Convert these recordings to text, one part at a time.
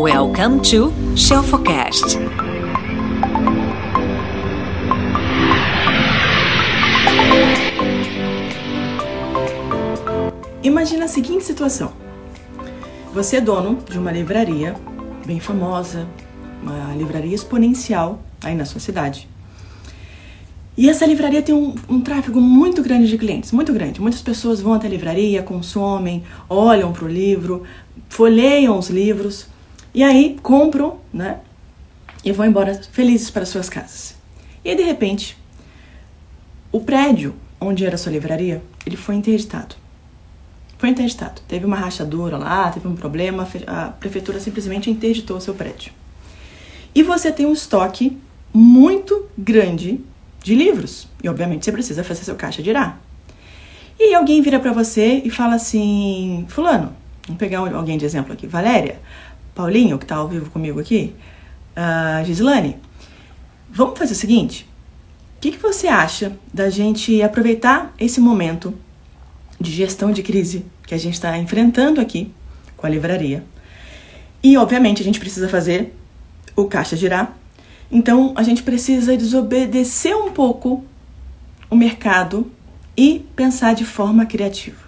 Welcome to Shelfocast. Imagina a seguinte situação: você é dono de uma livraria bem famosa, uma livraria exponencial aí na sua cidade. E essa livraria tem um, um tráfego muito grande de clientes, muito grande. Muitas pessoas vão até a livraria, consomem, olham para o livro, folheiam os livros e aí compram, né? E vão embora felizes para suas casas. E de repente, o prédio onde era sua livraria, ele foi interditado. Foi interditado. Teve uma rachadura lá, teve um problema, a prefeitura simplesmente interditou o seu prédio. E você tem um estoque muito grande de livros. E obviamente você precisa fazer seu caixa irá. E alguém vira para você e fala assim: Fulano, vamos pegar alguém de exemplo aqui, Valéria, Paulinho, que está ao vivo comigo aqui, uh, Gislane, vamos fazer o seguinte: o que, que você acha da gente aproveitar esse momento de gestão de crise que a gente está enfrentando aqui com a livraria? E obviamente a gente precisa fazer o caixa girar então a gente precisa desobedecer um pouco o mercado e pensar de forma criativa.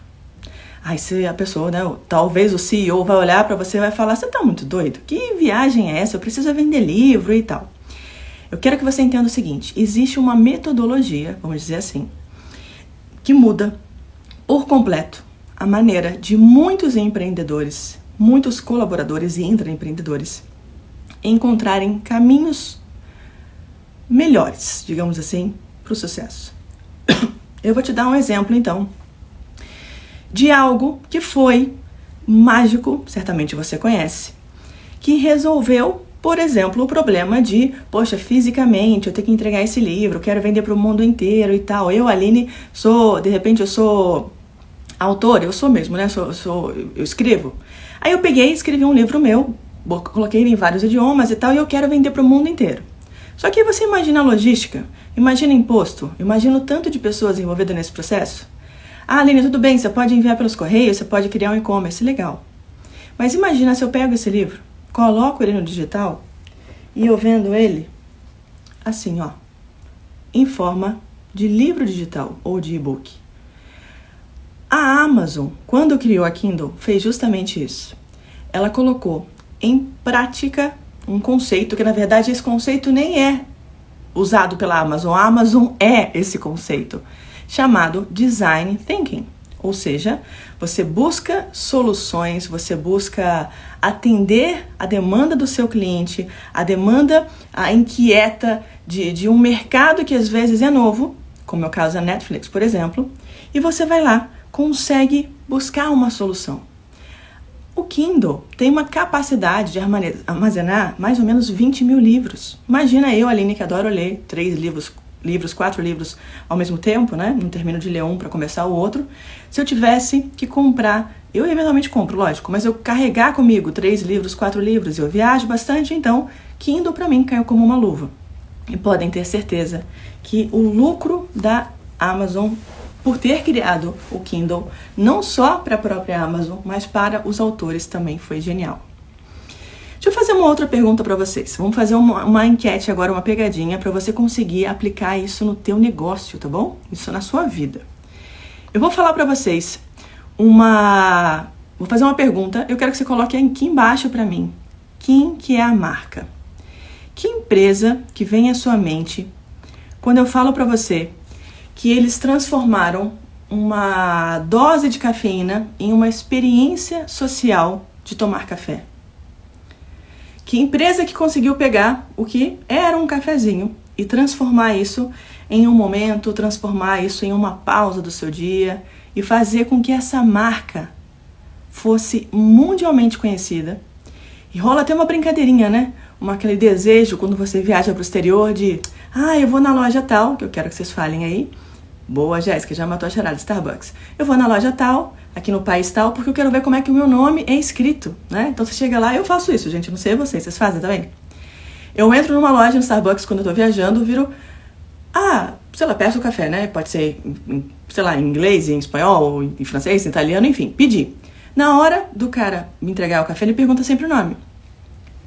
Aí se a pessoa, né, talvez o CEO vai olhar para você e vai falar: "Você tá muito doido? Que viagem é essa? Eu preciso vender livro e tal". Eu quero que você entenda o seguinte: existe uma metodologia, vamos dizer assim, que muda por completo a maneira de muitos empreendedores, muitos colaboradores e intraempreendedores encontrarem caminhos melhores, digamos assim, para o sucesso. Eu vou te dar um exemplo então de algo que foi mágico, certamente você conhece, que resolveu, por exemplo, o problema de, poxa, fisicamente eu tenho que entregar esse livro, quero vender para o mundo inteiro e tal. Eu, Aline, sou, de repente eu sou autor, eu sou mesmo, né? Sou, sou, eu escrevo. Aí eu peguei e escrevi um livro meu, coloquei em vários idiomas e tal, e eu quero vender para o mundo inteiro. Só que você imagina a logística, imagina imposto, imagina o tanto de pessoas envolvidas nesse processo. Ah, Aline, tudo bem, você pode enviar pelos correios, você pode criar um e-commerce, legal. Mas imagina se eu pego esse livro, coloco ele no digital e eu vendo ele assim, ó, em forma de livro digital ou de e-book. A Amazon, quando criou a Kindle, fez justamente isso. Ela colocou em prática um conceito que na verdade esse conceito nem é usado pela Amazon. A Amazon é esse conceito chamado design thinking. Ou seja, você busca soluções, você busca atender a demanda do seu cliente, a demanda a inquieta de, de um mercado que às vezes é novo, como é o caso da Netflix, por exemplo, e você vai lá, consegue buscar uma solução. O Kindle tem uma capacidade de armazenar mais ou menos 20 mil livros. Imagina eu, Aline, que adoro ler três livros, livros, quatro livros ao mesmo tempo, né? Não termino de ler um para começar o outro. Se eu tivesse que comprar, eu eventualmente compro, lógico, mas eu carregar comigo três livros, quatro livros, eu viajo bastante, então Kindle para mim caiu como uma luva. E podem ter certeza que o lucro da Amazon por ter criado o Kindle não só para a própria Amazon, mas para os autores também foi genial. Deixa eu fazer uma outra pergunta para vocês. Vamos fazer uma, uma, enquete agora, uma pegadinha para você conseguir aplicar isso no teu negócio, tá bom? Isso na sua vida. Eu vou falar para vocês uma, vou fazer uma pergunta. Eu quero que você coloque aqui embaixo para mim. Quem que é a marca? Que empresa que vem à sua mente quando eu falo para você que eles transformaram uma dose de cafeína em uma experiência social de tomar café. Que empresa que conseguiu pegar o que era um cafezinho e transformar isso em um momento, transformar isso em uma pausa do seu dia e fazer com que essa marca fosse mundialmente conhecida. E rola até uma brincadeirinha, né? Uma, aquele desejo quando você viaja para o exterior de, ah, eu vou na loja tal, que eu quero que vocês falem aí, Boa, Jéssica, já matou a charada Starbucks. Eu vou na loja tal, aqui no país tal, porque eu quero ver como é que o meu nome é escrito, né? Então você chega lá, eu faço isso, gente, não sei vocês, vocês fazem também? Eu entro numa loja no Starbucks quando eu tô viajando, viro, ah, sei lá, peço o café, né? Pode ser, sei lá, em inglês, em espanhol, em francês, em italiano, enfim, pedi. Na hora do cara me entregar o café, ele pergunta sempre o nome.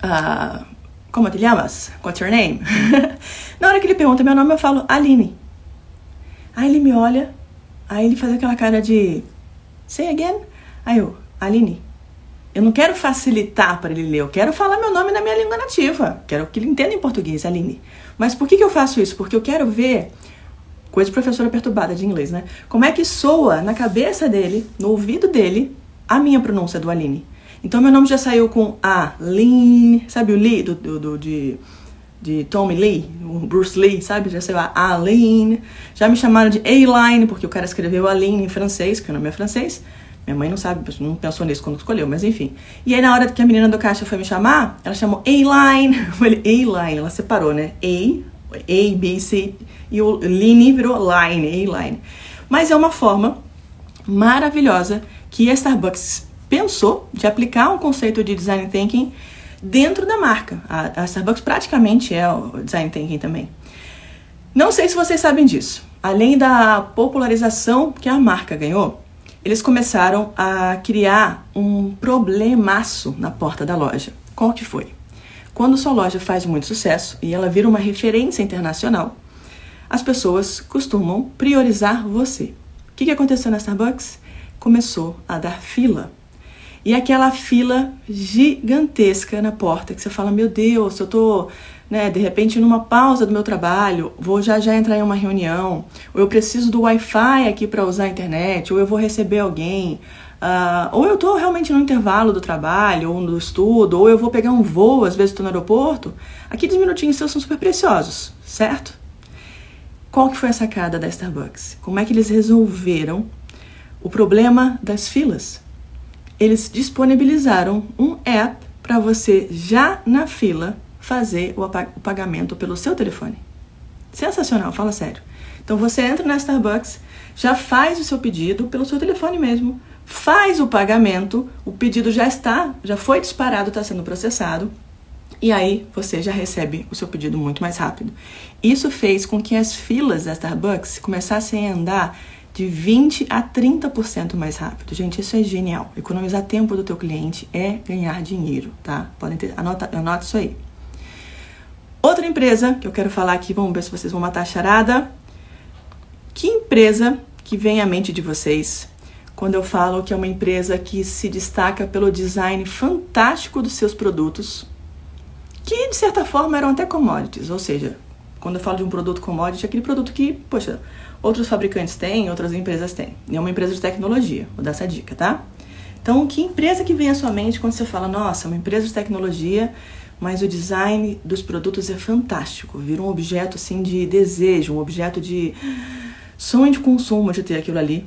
uh, como te chamas? What's your name? Na hora que ele pergunta meu nome, eu falo Aline. Aí ele me olha, aí ele faz aquela cara de Say again? Aí eu, Aline. Eu não quero facilitar para ele ler, eu quero falar meu nome na minha língua nativa. Quero que ele entenda em português, Aline. Mas por que, que eu faço isso? Porque eu quero ver, coisa de professora perturbada de inglês, né? Como é que soa na cabeça dele, no ouvido dele, a minha pronúncia do Aline. Então meu nome já saiu com Aline, sabe o Lee do, do, do de, de Tommy Lee, Bruce Lee, sabe? Já saiu a Aline. Já me chamaram de A-Line, porque o cara escreveu Aline em francês, que o nome é francês. Minha mãe não sabe, não pensou nisso quando escolheu, mas enfim. E aí na hora que a menina do caixa foi me chamar, ela chamou A-Line. Eu falei, A-Line, ela separou, né? A, A, B, C, e o Line virou Line, A-Line. Mas é uma forma maravilhosa que a Starbucks pensou de aplicar um conceito de design thinking dentro da marca. A, a Starbucks praticamente é o design thinking também. Não sei se vocês sabem disso. Além da popularização que a marca ganhou, eles começaram a criar um problemaço na porta da loja. Qual que foi? Quando sua loja faz muito sucesso e ela vira uma referência internacional, as pessoas costumam priorizar você. O que, que aconteceu na Starbucks? Começou a dar fila. E aquela fila gigantesca na porta, que você fala, meu Deus, eu tô né, de repente numa pausa do meu trabalho, vou já já entrar em uma reunião, ou eu preciso do Wi-Fi aqui para usar a internet, ou eu vou receber alguém, uh, ou eu estou realmente no intervalo do trabalho, ou do estudo, ou eu vou pegar um voo, às vezes estou no aeroporto, aqueles minutinhos seus são super preciosos, certo? Qual que foi a sacada da Starbucks? Como é que eles resolveram o problema das filas? Eles disponibilizaram um app para você já na fila fazer o pagamento pelo seu telefone. Sensacional, fala sério. Então você entra na Starbucks, já faz o seu pedido pelo seu telefone mesmo, faz o pagamento, o pedido já está, já foi disparado, está sendo processado, e aí você já recebe o seu pedido muito mais rápido. Isso fez com que as filas da Starbucks começassem a andar de 20 a 30% mais rápido. Gente, isso é genial. Economizar tempo do teu cliente é ganhar dinheiro, tá? Podem ter, anota, anota isso aí. Outra empresa que eu quero falar aqui, vamos ver se vocês vão matar a charada. Que empresa que vem à mente de vocês quando eu falo que é uma empresa que se destaca pelo design fantástico dos seus produtos, que de certa forma eram até commodities, ou seja, quando eu falo de um produto commodity, é aquele produto que, poxa, outros fabricantes têm, outras empresas têm. E é uma empresa de tecnologia, vou dar essa dica, tá? Então, que empresa que vem à sua mente quando você fala, nossa, uma empresa de tecnologia mas o design dos produtos é fantástico. Vira um objeto assim de desejo, um objeto de sonho de consumo de ter aquilo ali,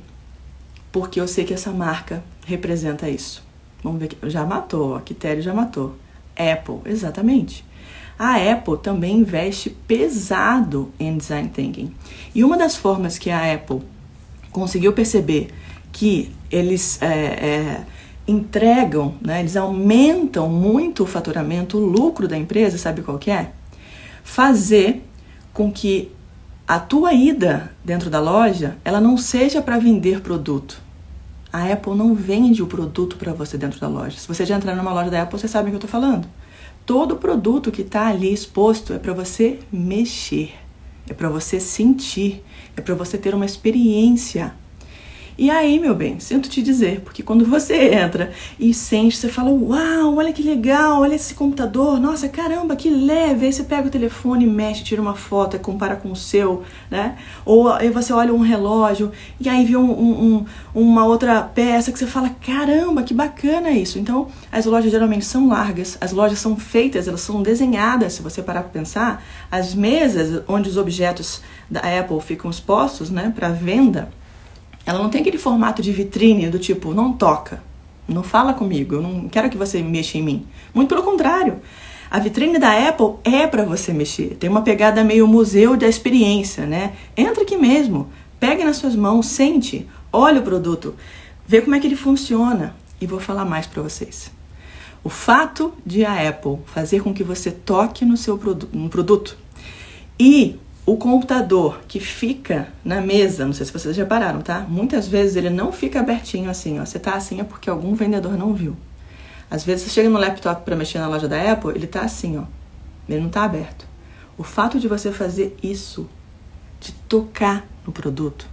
porque eu sei que essa marca representa isso. Vamos ver, já matou, a Quitério já matou. Apple, exatamente. A Apple também investe pesado em design thinking. E uma das formas que a Apple conseguiu perceber que eles é, é, entregam, né, eles aumentam muito o faturamento, o lucro da empresa, sabe qual que é? Fazer com que a tua ida dentro da loja, ela não seja para vender produto. A Apple não vende o produto para você dentro da loja. Se você já entrar numa loja da Apple, você sabe o que eu estou falando. Todo produto que está ali exposto é para você mexer, é para você sentir, é para você ter uma experiência e aí, meu bem, sinto te dizer, porque quando você entra e sente, você fala: Uau, olha que legal, olha esse computador, nossa, caramba, que leve. Aí você pega o telefone, mexe, tira uma foto compara com o seu, né? Ou aí você olha um relógio e aí vê um, um, um, uma outra peça que você fala: Caramba, que bacana isso. Então, as lojas geralmente são largas, as lojas são feitas, elas são desenhadas, se você parar para pensar, as mesas onde os objetos da Apple ficam expostos, né, para venda ela não tem aquele formato de vitrine do tipo, não toca, não fala comigo, eu não quero que você mexa em mim. Muito pelo contrário. A vitrine da Apple é para você mexer. Tem uma pegada meio museu da experiência, né? Entra aqui mesmo, pegue nas suas mãos, sente, olha o produto, vê como é que ele funciona e vou falar mais para vocês. O fato de a Apple fazer com que você toque no seu produ no produto e o computador que fica na mesa, não sei se vocês já pararam, tá? Muitas vezes ele não fica abertinho assim, ó. Você tá assim é porque algum vendedor não viu. Às vezes você chega no laptop para mexer na loja da Apple, ele tá assim, ó. Ele não tá aberto. O fato de você fazer isso, de tocar no produto,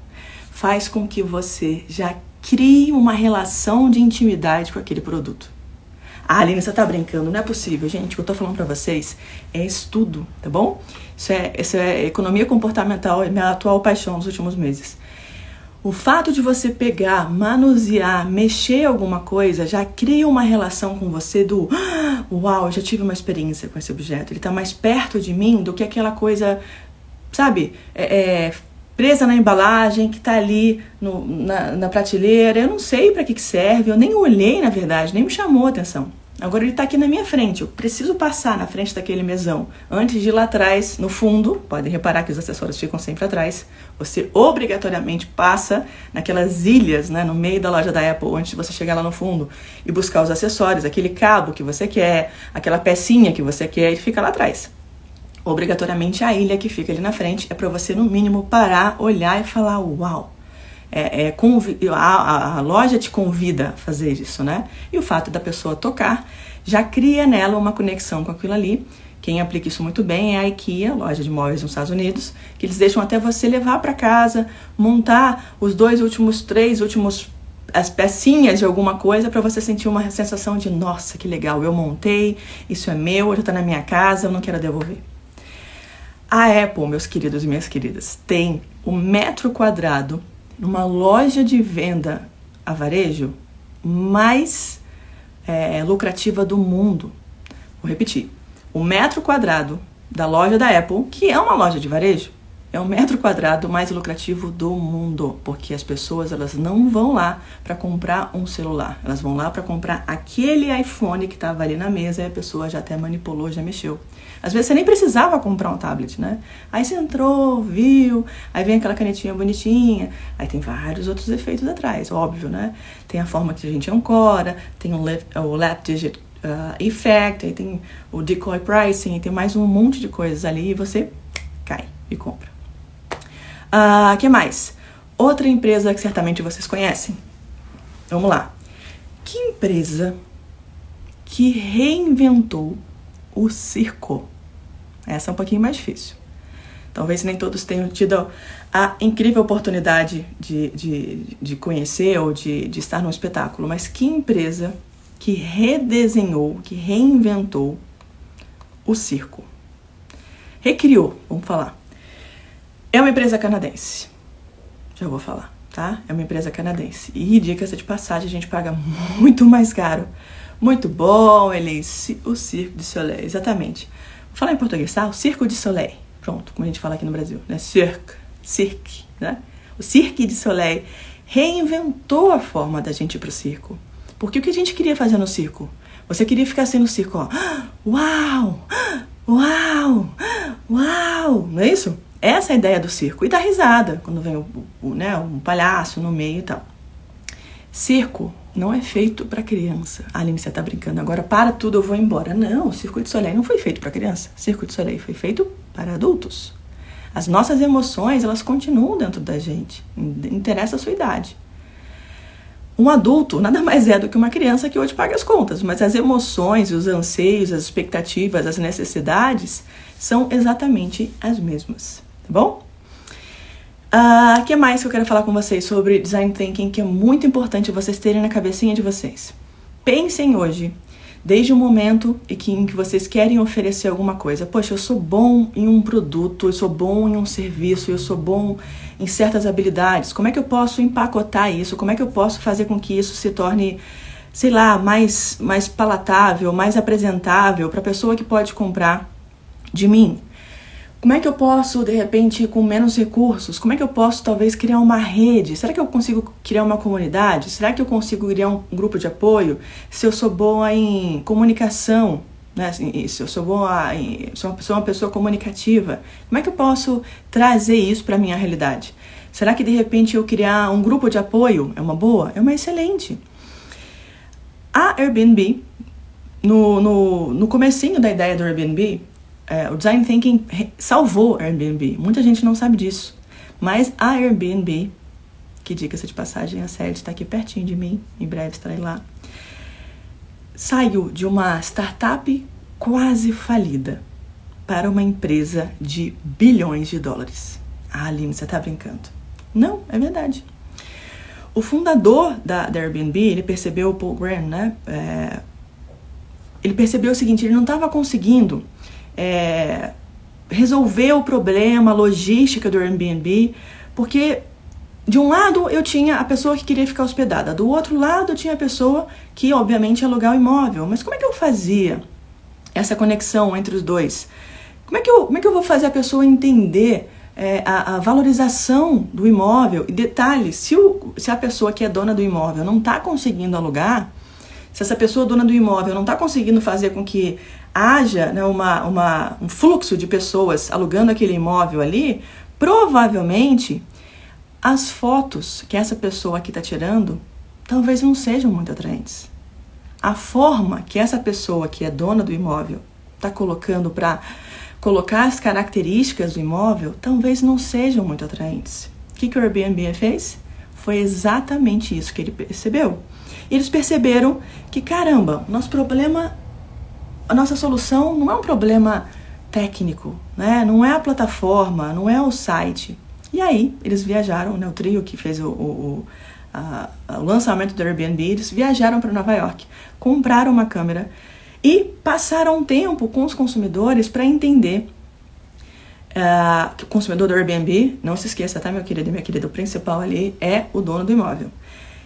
faz com que você já crie uma relação de intimidade com aquele produto. Ah, Aline, você tá brincando? Não é possível, gente. O que eu tô falando para vocês é estudo, tá bom? Isso é, isso é economia comportamental, é minha atual paixão nos últimos meses. O fato de você pegar, manusear, mexer alguma coisa já cria uma relação com você do ah, uau, já tive uma experiência com esse objeto. Ele está mais perto de mim do que aquela coisa, sabe, é, é, presa na embalagem que está ali no, na, na, prateleira. Eu não sei para que, que serve, eu nem olhei na verdade, nem me chamou a atenção. Agora ele está aqui na minha frente, eu preciso passar na frente daquele mesão. Antes de ir lá atrás, no fundo, podem reparar que os acessórios ficam sempre atrás, você obrigatoriamente passa naquelas ilhas, né, no meio da loja da Apple, antes de você chegar lá no fundo e buscar os acessórios, aquele cabo que você quer, aquela pecinha que você quer, e fica lá atrás. Obrigatoriamente a ilha que fica ali na frente é para você, no mínimo, parar, olhar e falar: Uau! é, é, a, a, loja te convida a fazer isso, né? E o fato da pessoa tocar já cria nela uma conexão com aquilo ali. Quem aplica isso muito bem é a IKEA, loja de móveis nos Estados Unidos, que eles deixam até você levar para casa, montar os dois últimos, três últimos as pecinhas de alguma coisa para você sentir uma sensação de nossa, que legal, eu montei, isso é meu, já está na minha casa, eu não quero devolver. A Apple, meus queridos e minhas queridas, tem o metro quadrado numa loja de venda a varejo mais é, lucrativa do mundo. Vou repetir: o metro quadrado da loja da Apple, que é uma loja de varejo, é o metro quadrado mais lucrativo do mundo, porque as pessoas elas não vão lá para comprar um celular, elas vão lá para comprar aquele iPhone que estava ali na mesa e a pessoa já até manipulou, já mexeu. Às vezes você nem precisava comprar um tablet, né? Aí você entrou, viu, aí vem aquela canetinha bonitinha, aí tem vários outros efeitos atrás, óbvio, né? Tem a forma que a gente ancora, tem o lap, o lap digit uh, effect, aí tem o decoy pricing, tem mais um monte de coisas ali e você cai e compra. Uh, que mais? Outra empresa que certamente vocês conhecem. Vamos lá. Que empresa que reinventou o circo? Essa é um pouquinho mais difícil. Talvez nem todos tenham tido a incrível oportunidade de, de, de conhecer ou de, de estar num espetáculo, mas que empresa que redesenhou, que reinventou o circo? Recriou, vamos falar. É uma empresa canadense. Já vou falar, tá? É uma empresa canadense. E dicas de passagem, a gente paga muito mais caro. Muito bom, ele o Circo de Soleil, exatamente. Falar em português, tá? O Circo de Soleil. Pronto, como a gente fala aqui no Brasil, né? Cirque, cirque, né? O Cirque de Soleil reinventou a forma da gente ir pro circo. Porque o que a gente queria fazer no circo? Você queria ficar assim no circo, ó. Uau! Uau! Uau! Não é isso? Essa é a ideia do circo. E dá risada quando vem o, o, né, um palhaço no meio e tal. Circo não é feito para criança. A Aline, você tá brincando, agora para tudo, eu vou embora. Não, o Circo de Soleil não foi feito para criança. O Circo de Soleil foi feito para adultos. As nossas emoções, elas continuam dentro da gente. Interessa a sua idade. Um adulto nada mais é do que uma criança que hoje paga as contas, mas as emoções, os anseios, as expectativas, as necessidades são exatamente as mesmas tá bom? O uh, ah, que mais que eu quero falar com vocês sobre design thinking que é muito importante vocês terem na cabecinha de vocês? Pensem hoje, desde o momento em que, vocês querem oferecer alguma coisa. Poxa, eu sou bom em um produto, eu sou bom em um serviço, eu sou bom em certas habilidades. Como é que eu posso empacotar isso? Como é que eu posso fazer com que isso se torne, sei lá, mais, mais palatável, mais apresentável para a pessoa que pode comprar de mim? Como é que eu posso, de repente, com menos recursos, como é que eu posso talvez criar uma rede? Será que eu consigo criar uma comunidade? Será que eu consigo criar um grupo de apoio? Se eu sou boa em comunicação, né? Assim, se eu sou boa em, sou uma pessoa, uma pessoa comunicativa, como é que eu posso trazer isso para minha realidade? Será que de repente eu criar um grupo de apoio é uma boa? É uma excelente. A Airbnb, no, no, no comecinho da ideia do Airbnb, é, o design thinking salvou a Airbnb. Muita gente não sabe disso. Mas a Airbnb, que diga-se de passagem, a sede está aqui pertinho de mim, em breve estarei lá. saiu de uma startup quase falida para uma empresa de bilhões de dólares. Ah, Aline, você está brincando. Não, é verdade. O fundador da, da Airbnb, ele percebeu, o Paul Graham, né? É, ele percebeu o seguinte, ele não estava conseguindo é, resolver o problema, a logística do Airbnb, porque de um lado eu tinha a pessoa que queria ficar hospedada, do outro lado eu tinha a pessoa que obviamente ia alugar o imóvel. Mas como é que eu fazia essa conexão entre os dois? Como é que eu, como é que eu vou fazer a pessoa entender é, a, a, valorização do imóvel? E detalhe, se, o, se a pessoa que é dona do imóvel não está conseguindo alugar, se essa pessoa dona do imóvel não está conseguindo fazer com que haja né, uma, uma, um fluxo de pessoas alugando aquele imóvel ali, provavelmente as fotos que essa pessoa aqui está tirando talvez não sejam muito atraentes. A forma que essa pessoa que é dona do imóvel está colocando para colocar as características do imóvel talvez não sejam muito atraentes. O que, que o Airbnb fez? Foi exatamente isso que ele percebeu. Eles perceberam que, caramba, nosso problema, a nossa solução não é um problema técnico, né? não é a plataforma, não é o site. E aí eles viajaram, né, o trio que fez o, o, a, o lançamento do Airbnb, eles viajaram para Nova York, compraram uma câmera e passaram um tempo com os consumidores para entender uh, que o consumidor do Airbnb, não se esqueça, tá, meu querido e minha querida, o principal ali é o dono do imóvel.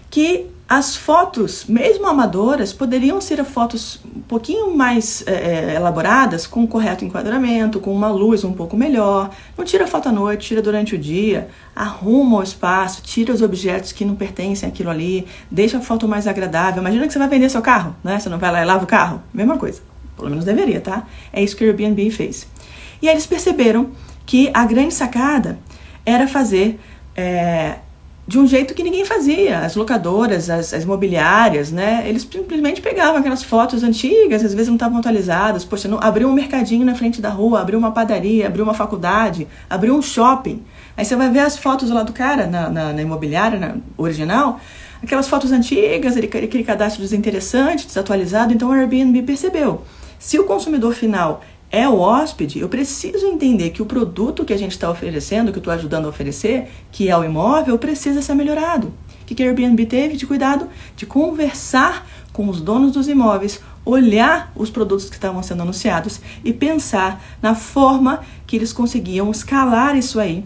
Que as fotos, mesmo amadoras, poderiam ser fotos um pouquinho mais é, elaboradas, com um correto enquadramento, com uma luz um pouco melhor. Não tira foto à noite, tira durante o dia, arruma o espaço, tira os objetos que não pertencem àquilo ali, deixa a foto mais agradável. Imagina que você vai vender seu carro, né? Você não vai lá e lava o carro. Mesma coisa. Pelo menos deveria, tá? É isso que o Airbnb fez. E aí eles perceberam que a grande sacada era fazer é, de um jeito que ninguém fazia. As locadoras, as, as imobiliárias, né? Eles simplesmente pegavam aquelas fotos antigas, às vezes não estavam atualizadas. Poxa, não, abriu um mercadinho na frente da rua, abriu uma padaria, abriu uma faculdade, abriu um shopping. Aí você vai ver as fotos lá do cara na, na, na imobiliária na, original, aquelas fotos antigas, aquele, aquele cadastro desinteressante, desatualizado. Então o Airbnb percebeu. Se o consumidor final é o hóspede, eu preciso entender que o produto que a gente está oferecendo, que eu estou ajudando a oferecer, que é o imóvel, precisa ser melhorado. O que, que a Airbnb teve de cuidado? De conversar com os donos dos imóveis, olhar os produtos que estavam sendo anunciados e pensar na forma que eles conseguiam escalar isso aí,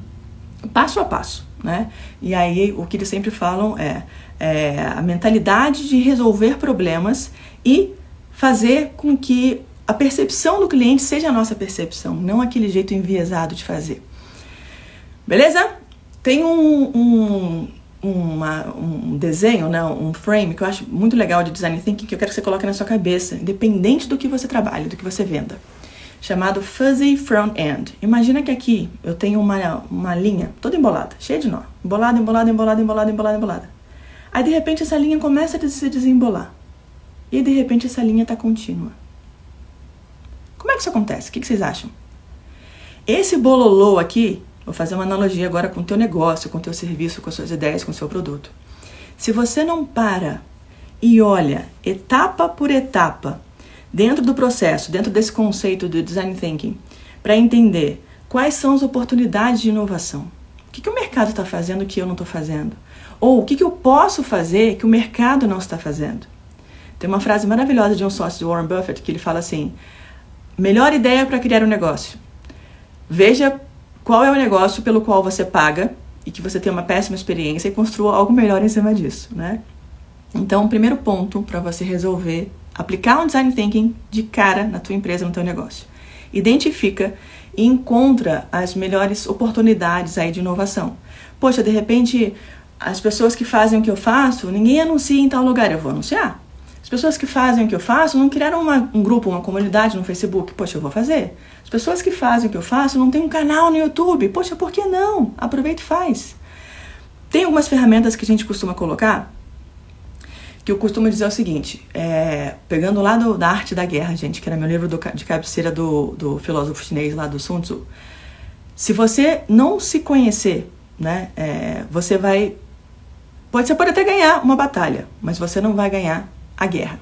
passo a passo. Né? E aí o que eles sempre falam é, é a mentalidade de resolver problemas e fazer com que a percepção do cliente seja a nossa percepção, não aquele jeito enviesado de fazer. Beleza? Tem um, um, uma, um desenho, né, um frame que eu acho muito legal de design thinking que eu quero que você coloque na sua cabeça, independente do que você trabalhe, do que você venda, chamado Fuzzy Front End. Imagina que aqui eu tenho uma, uma linha toda embolada, cheia de nó, embolada, embolada, embolada, embolada, embolada, embolada. Aí de repente essa linha começa a se desembolar. E de repente essa linha está contínua. Como é que isso acontece? O que, vocês acham? Esse bololô aqui, vou fazer uma analogia agora com o teu negócio, com o teu serviço, com as suas ideias, com o seu produto. Se você não para e olha etapa por etapa dentro do processo, dentro desse conceito do design thinking, para entender quais são as oportunidades de inovação. O que, que o mercado está fazendo que eu não estou fazendo? Ou o que, que eu posso fazer que o mercado não está fazendo? Tem uma frase maravilhosa de um sócio de Warren Buffett que ele fala assim: Melhor ideia para criar um negócio. Veja qual é o negócio pelo qual você paga e que você tem uma péssima experiência e construa algo melhor em cima disso, né? Então, o primeiro ponto para você resolver aplicar um design thinking de cara na tua empresa, no teu negócio. Identifica e encontra as melhores oportunidades aí de inovação. Poxa, de repente, as pessoas que fazem o que eu faço, ninguém anuncia em tal lugar, eu vou anunciar pessoas que fazem o que eu faço não criaram uma, um grupo, uma comunidade no Facebook. Poxa, eu vou fazer. As pessoas que fazem o que eu faço não têm um canal no YouTube. Poxa, por que não? Aproveita e faz. Tem algumas ferramentas que a gente costuma colocar que eu costumo dizer o seguinte, é, pegando lá do, da Arte da Guerra, gente, que era meu livro do, de cabeceira do, do filósofo chinês lá do Sun Tzu. Se você não se conhecer, né, é, você vai pode, você pode até ganhar uma batalha, mas você não vai ganhar a guerra.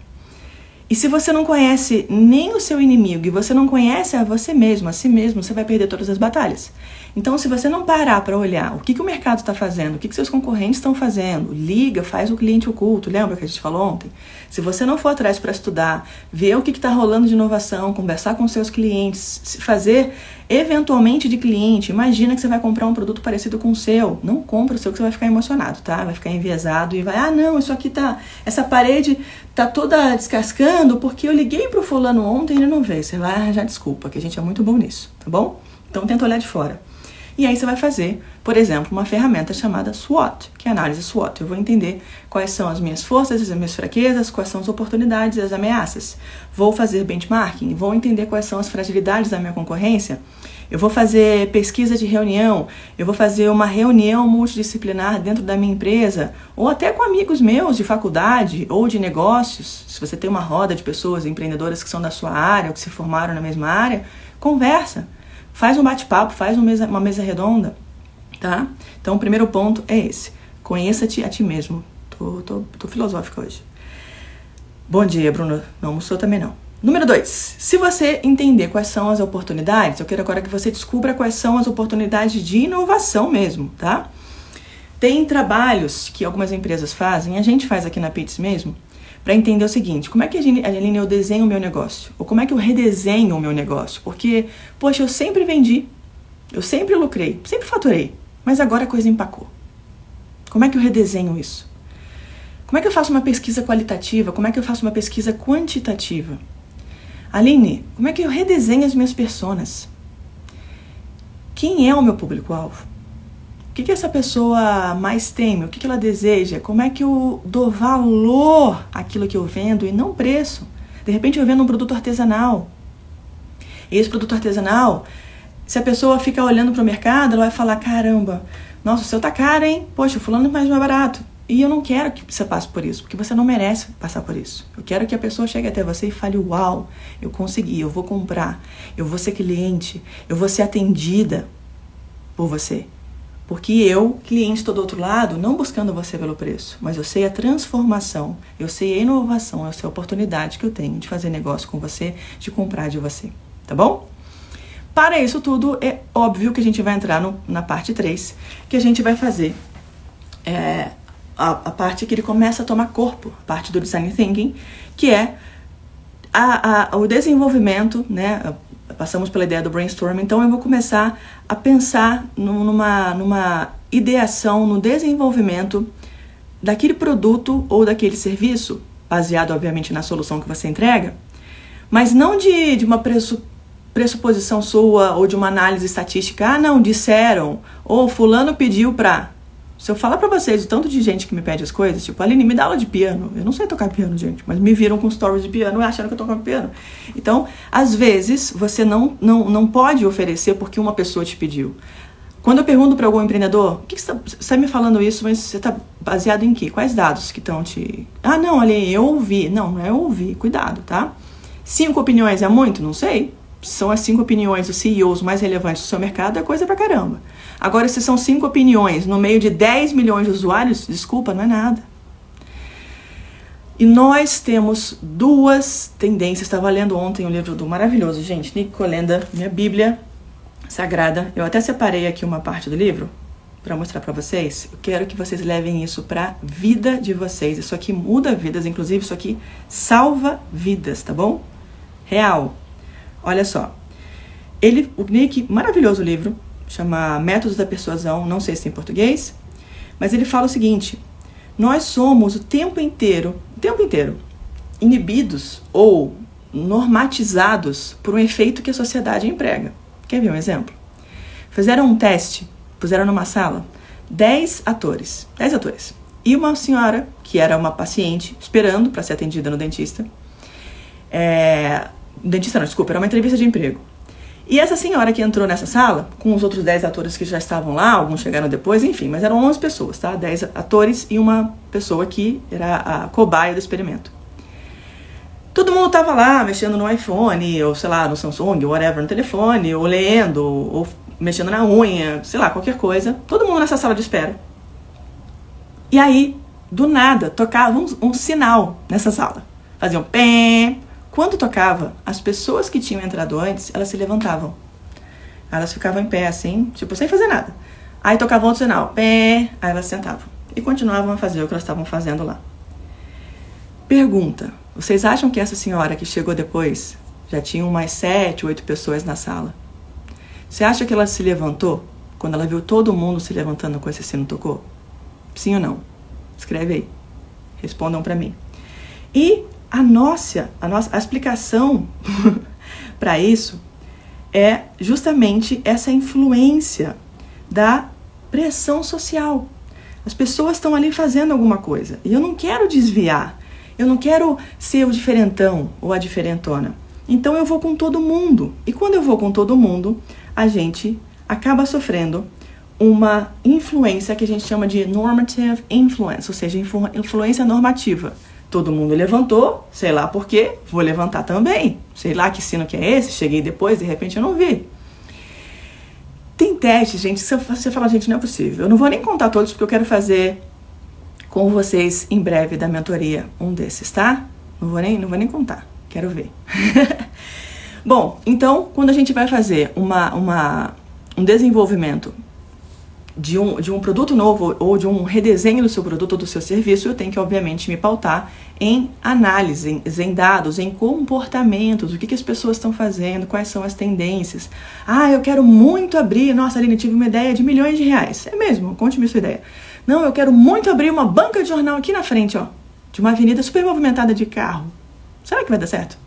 E se você não conhece nem o seu inimigo e você não conhece a você mesmo, a si mesmo, você vai perder todas as batalhas. Então, se você não parar para olhar o que, que o mercado está fazendo, o que, que seus concorrentes estão fazendo, liga, faz o cliente oculto, lembra que a gente falou ontem? Se você não for atrás para estudar, ver o que está rolando de inovação, conversar com seus clientes, fazer eventualmente de cliente, imagina que você vai comprar um produto parecido com o seu. Não compra o seu que você vai ficar emocionado, tá? Vai ficar enviesado e vai, ah, não, isso aqui tá. Essa parede tá toda descascando porque eu liguei pro fulano ontem e ele não veio. Você vai arranjar desculpa, que a gente é muito bom nisso, tá bom? Então tenta olhar de fora. E aí você vai fazer, por exemplo, uma ferramenta chamada SWOT, que é análise SWOT. Eu vou entender quais são as minhas forças, as minhas fraquezas, quais são as oportunidades e as ameaças. Vou fazer benchmarking, vou entender quais são as fragilidades da minha concorrência. Eu vou fazer pesquisa de reunião, eu vou fazer uma reunião multidisciplinar dentro da minha empresa, ou até com amigos meus de faculdade ou de negócios. Se você tem uma roda de pessoas empreendedoras que são da sua área ou que se formaram na mesma área, conversa Faz um bate-papo, faz uma mesa, uma mesa redonda, tá? Então, o primeiro ponto é esse. Conheça-te a ti mesmo. Tô, tô, tô filosófica hoje. Bom dia, Bruno. Não almoçou também não. Número dois, se você entender quais são as oportunidades, eu quero agora que você descubra quais são as oportunidades de inovação mesmo, tá? Tem trabalhos que algumas empresas fazem, a gente faz aqui na Pits mesmo, para entender o seguinte: como é que, Aline, eu desenho o meu negócio? Ou como é que eu redesenho o meu negócio? Porque, poxa, eu sempre vendi, eu sempre lucrei, sempre faturei, mas agora a coisa empacou. Como é que eu redesenho isso? Como é que eu faço uma pesquisa qualitativa? Como é que eu faço uma pesquisa quantitativa? Aline, como é que eu redesenho as minhas personas? Quem é o meu público-alvo? Que, que essa pessoa mais teme? O que, que ela deseja? Como é que eu dou valor àquilo que eu vendo e não preço? De repente eu vendo um produto artesanal. E esse produto artesanal, se a pessoa fica olhando para o mercado, ela vai falar: caramba, nossa, o seu tá caro, hein? Poxa, o fulano é mais barato. E eu não quero que você passe por isso, porque você não merece passar por isso. Eu quero que a pessoa chegue até você e fale: Uau, eu consegui, eu vou comprar, eu vou ser cliente, eu vou ser atendida por você. Porque eu, cliente, estou do outro lado, não buscando você pelo preço, mas eu sei a transformação, eu sei a inovação, eu sei a oportunidade que eu tenho de fazer negócio com você, de comprar de você. Tá bom? Para isso tudo, é óbvio que a gente vai entrar no, na parte 3, que a gente vai fazer é, a, a, parte que ele começa a tomar corpo, a parte do design thinking, que é a, a, o desenvolvimento, né, passamos pela ideia do brainstorm, então eu vou começar a pensar numa, numa ideação, no desenvolvimento daquele produto ou daquele serviço, baseado obviamente na solução que você entrega, mas não de, de uma pressuposição sua ou de uma análise estatística. Ah, não, disseram, ou fulano pediu pra. Se eu falar para vocês o tanto de gente que me pede as coisas, tipo, Aline, me dá aula de piano. Eu não sei tocar piano, gente, mas me viram com stories de piano e acharam que eu tocava piano. Então, às vezes, você não, não, não pode oferecer porque uma pessoa te pediu. Quando eu pergunto para algum empreendedor, o que, você está tá me falando isso, mas você está baseado em quê? Quais dados que estão te. Ah, não, Aline, eu ouvi. Não, não é ouvi, cuidado, tá? Cinco opiniões é muito? Não sei. São as cinco opiniões dos CEOs mais relevantes do seu mercado, é coisa pra caramba. Agora, se são cinco opiniões no meio de 10 milhões de usuários, desculpa, não é nada. E nós temos duas tendências. Estava lendo ontem um livro do maravilhoso, gente, Nick Colenda, minha Bíblia Sagrada. Eu até separei aqui uma parte do livro para mostrar para vocês. Eu quero que vocês levem isso para vida de vocês. Isso aqui muda vidas, inclusive isso aqui salva vidas, tá bom? Real. Olha só. Ele, o Nick, maravilhoso livro, chama Métodos da Persuasão, não sei se tem em português, mas ele fala o seguinte: nós somos o tempo inteiro, o tempo inteiro, inibidos ou normatizados por um efeito que a sociedade emprega. Quer ver um exemplo? Fizeram um teste, puseram numa sala 10 atores, 10 atores, e uma senhora que era uma paciente esperando para ser atendida no dentista. É, dentista não, desculpa, era uma entrevista de emprego. E essa senhora que entrou nessa sala, com os outros 10 atores que já estavam lá, alguns chegaram depois, enfim, mas eram 11 pessoas, tá? 10 atores e uma pessoa que era a cobaia do experimento. Todo mundo tava lá mexendo no iPhone, ou sei lá, no Samsung, ou whatever, no telefone, ou lendo, ou mexendo na unha, sei lá, qualquer coisa. Todo mundo nessa sala de espera. E aí, do nada, tocava um, um sinal nessa sala. faziam pé. Quando tocava, as pessoas que tinham entrado antes, elas se levantavam. Elas ficavam em pé assim, tipo, sem fazer nada. Aí tocavam outro sinal, pé, aí elas sentavam. E continuavam a fazer o que elas estavam fazendo lá. Pergunta: vocês acham que essa senhora que chegou depois já tinha mais sete, oito pessoas na sala? Você acha que ela se levantou quando ela viu todo mundo se levantando com esse sino tocou? Sim ou não? Escreve aí. Respondam para mim. E a nossa, a nossa a explicação para isso é justamente essa influência da pressão social. As pessoas estão ali fazendo alguma coisa e eu não quero desviar, eu não quero ser o diferentão ou a diferentona. Então eu vou com todo mundo. E quando eu vou com todo mundo, a gente acaba sofrendo uma influência que a gente chama de normative influence, ou seja, influ influência normativa. Todo mundo levantou, sei lá por quê, vou levantar também. Sei lá que sino que é esse, cheguei depois, de repente eu não vi. Tem testes, gente, se você fala, gente, não é possível. Eu não vou nem contar todos porque eu quero fazer com vocês em breve da mentoria um desses, tá? Não vou nem, não vou nem contar, quero ver. Bom, então, quando a gente vai fazer uma, uma, um desenvolvimento de um, de um produto novo ou de um redesenho do seu produto ou do seu serviço, eu tenho que, obviamente, me pautar em análise, em dados, em comportamentos, o que, que as pessoas estão fazendo, quais são as tendências. Ah, eu quero muito abrir, nossa, Aline, tive uma ideia de milhões de reais. É mesmo, conte-me sua ideia. Não, eu quero muito abrir uma banca de jornal aqui na frente, ó, de uma avenida super movimentada de carro. Será que vai dar certo?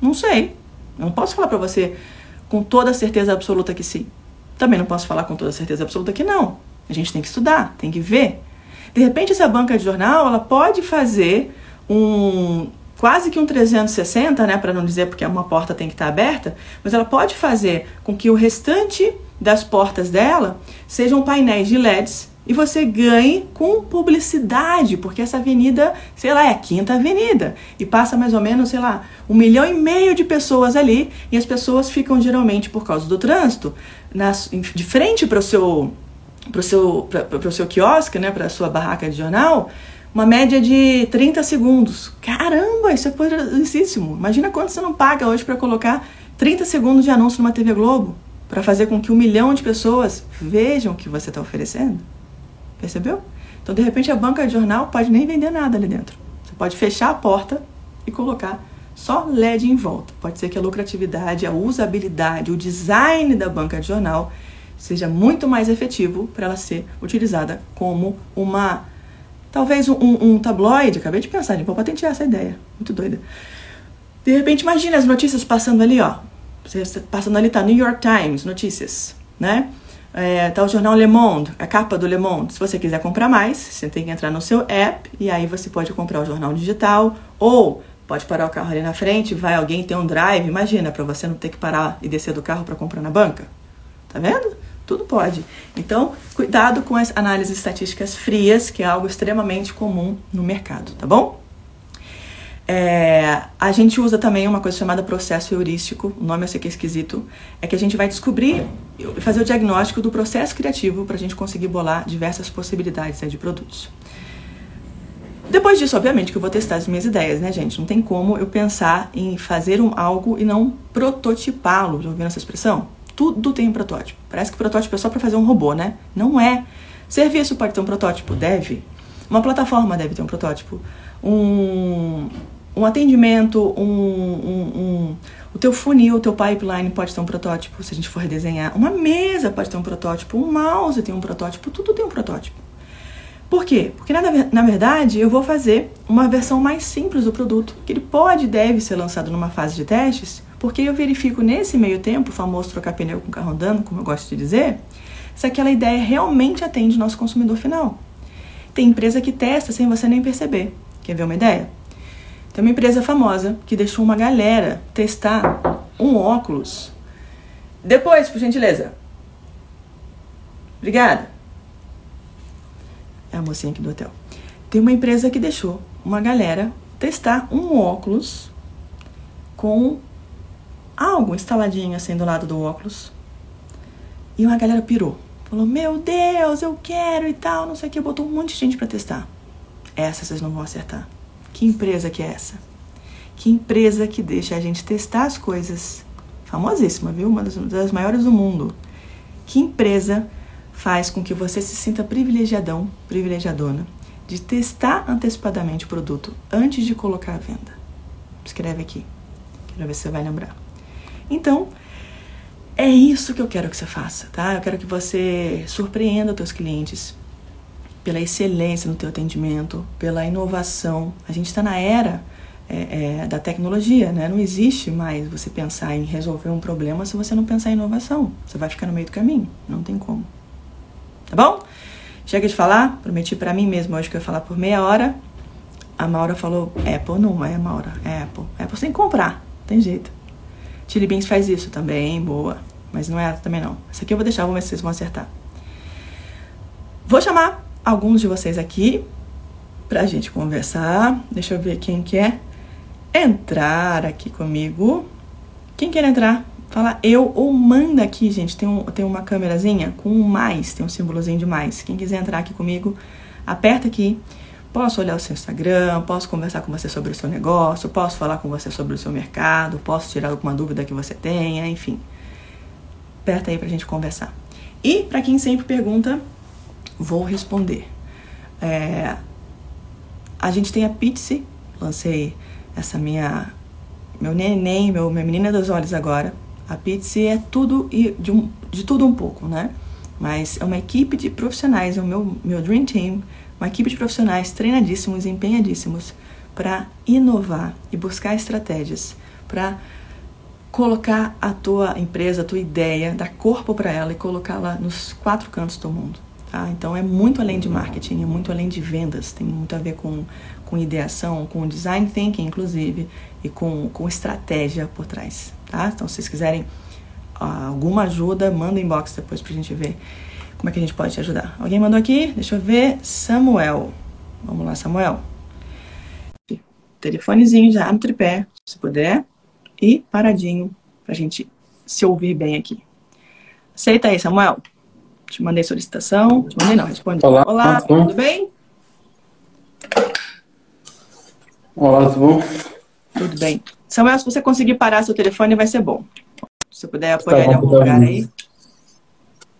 Não sei. Não posso falar para você com toda certeza absoluta que sim. Também não posso falar com toda certeza absoluta que não. A gente tem que estudar, tem que ver. De repente, essa banca de jornal, ela pode fazer um quase que um 360, né, para não dizer porque uma porta tem que estar aberta, mas ela pode fazer com que o restante das portas dela sejam painéis de LEDs e você ganhe com publicidade, porque essa avenida, sei lá, é a quinta avenida e passa mais ou menos, sei lá, um milhão e meio de pessoas ali e as pessoas ficam geralmente por causa do trânsito nas, de frente para o seu para o seu, para o seu quiosque, né, para a sua barraca de jornal, uma média de 30 segundos. Caramba, isso é poderosíssimo. Imagina quanto você não paga hoje para colocar 30 segundos de anúncio numa TV Globo para fazer com que um milhão de pessoas vejam o que você está oferecendo. Percebeu? Então, de repente, a banca de jornal pode nem vender nada ali dentro. Você pode fechar a porta e colocar só LED em volta. Pode ser que a lucratividade, a usabilidade, o design da banca de jornal seja muito mais efetivo para ela ser utilizada como uma. Talvez um, um, tabloide. Acabei de pensar, vou patentear essa ideia. Muito doida. De repente, imagine as notícias passando ali, ó. Passando ali, tá New York Times, notícias, né? É, tá o jornal Le Monde, a capa do Le Monde. Se você quiser comprar mais, você tem que entrar no seu app e aí você pode comprar o jornal digital ou pode parar o carro ali na frente, vai alguém ter um drive, imagina, para você não ter que parar e descer do carro para comprar na banca. Tá vendo? Tudo pode. Então, cuidado com as análises estatísticas frias, que é algo extremamente comum no mercado, tá bom? É, a gente usa também uma coisa chamada processo heurístico, o nome eu sei que é esquisito, é que a gente vai descobrir e fazer o diagnóstico do processo criativo para a gente conseguir bolar diversas possibilidades né, de produtos. Depois disso, obviamente, que eu vou testar as minhas ideias, né, gente? Não tem como eu pensar em fazer um algo e não prototipá-lo. Já ouviram essa expressão? Tudo tem um protótipo. Parece que protótipo é só para fazer um robô, né? Não é. Serviço pode ter um protótipo? Deve. Uma plataforma deve ter um protótipo. Um, um atendimento, um, um, um, o teu funil, o teu pipeline pode ter um protótipo, se a gente for redesenhar. Uma mesa pode ter um protótipo, um mouse tem um protótipo, tudo tem um protótipo. Por quê? Porque na, na verdade eu vou fazer uma versão mais simples do produto, que ele pode e deve ser lançado numa fase de testes, porque eu verifico nesse meio tempo, o famoso trocar pneu com carro andando, como eu gosto de dizer, se aquela ideia realmente atende o nosso consumidor final. Tem empresa que testa sem você nem perceber. Quer ver uma ideia? Tem uma empresa famosa que deixou uma galera testar um óculos. Depois, por gentileza. Obrigada. É a mocinha aqui do hotel. Tem uma empresa que deixou uma galera testar um óculos com algo instaladinho assim do lado do óculos. E uma galera pirou. Falou: Meu Deus, eu quero e tal, não sei o que. Botou um monte de gente para testar. Essa vocês não vão acertar. Que empresa que é essa? Que empresa que deixa a gente testar as coisas? Famosíssima, viu? Uma das, das maiores do mundo. Que empresa faz com que você se sinta privilegiadão, privilegiadona, de testar antecipadamente o produto antes de colocar à venda? Escreve aqui. Quero ver se você vai lembrar. Então, é isso que eu quero que você faça, tá? Eu quero que você surpreenda os teus clientes pela excelência no teu atendimento, pela inovação. A gente está na era é, é, da tecnologia, né? Não existe mais você pensar em resolver um problema se você não pensar em inovação. Você vai ficar no meio do caminho, não tem como. Tá bom? Chega de falar, prometi para mim mesmo hoje que eu ia falar por meia hora. A Maura falou Apple, não é Maura, é Apple. Apple que comprar, tem jeito. Chili Beans faz isso também, boa. Mas não é ela também não. Essa aqui eu vou deixar, vamos ver se vocês vão acertar. Vou chamar alguns de vocês aqui pra gente conversar. Deixa eu ver quem quer entrar aqui comigo. Quem quer entrar? Fala eu ou manda aqui, gente. Tem, um, tem uma câmerazinha com um mais, tem um símbolozinho de mais. Quem quiser entrar aqui comigo, aperta aqui. Posso olhar o seu Instagram, posso conversar com você sobre o seu negócio, posso falar com você sobre o seu mercado, posso tirar alguma dúvida que você tenha, enfim. Aperta aí pra gente conversar. E para quem sempre pergunta, vou responder. É, a gente tem a Pitsy, lancei essa minha meu neném, meu, minha menina dos olhos agora. A Pitsy é tudo e de, um, de tudo um pouco, né? Mas é uma equipe de profissionais, é o meu, meu Dream Team uma equipe de profissionais treinadíssimos empenhadíssimos para inovar e buscar estratégias para colocar a tua empresa, a tua ideia, dar corpo para ela e colocá-la nos quatro cantos do mundo. Tá? Então é muito além de marketing, é muito além de vendas, tem muito a ver com, com ideação, com design thinking, inclusive, e com, com estratégia por trás. Tá? Então, se vocês quiserem uh, alguma ajuda, manda inbox depois para a gente ver como é que a gente pode te ajudar? Alguém mandou aqui? Deixa eu ver. Samuel. Vamos lá, Samuel. Telefonezinho já no tripé, se puder. E paradinho, pra gente se ouvir bem aqui. Aceita aí, Samuel. Te mandei solicitação. Te mandei não, responde. Olá, Olá tudo, tudo bem? Olá, tudo bom? Tudo bem. Samuel, se você conseguir parar seu telefone, vai ser bom. Se você puder apoiar tá em algum tá lugar aí.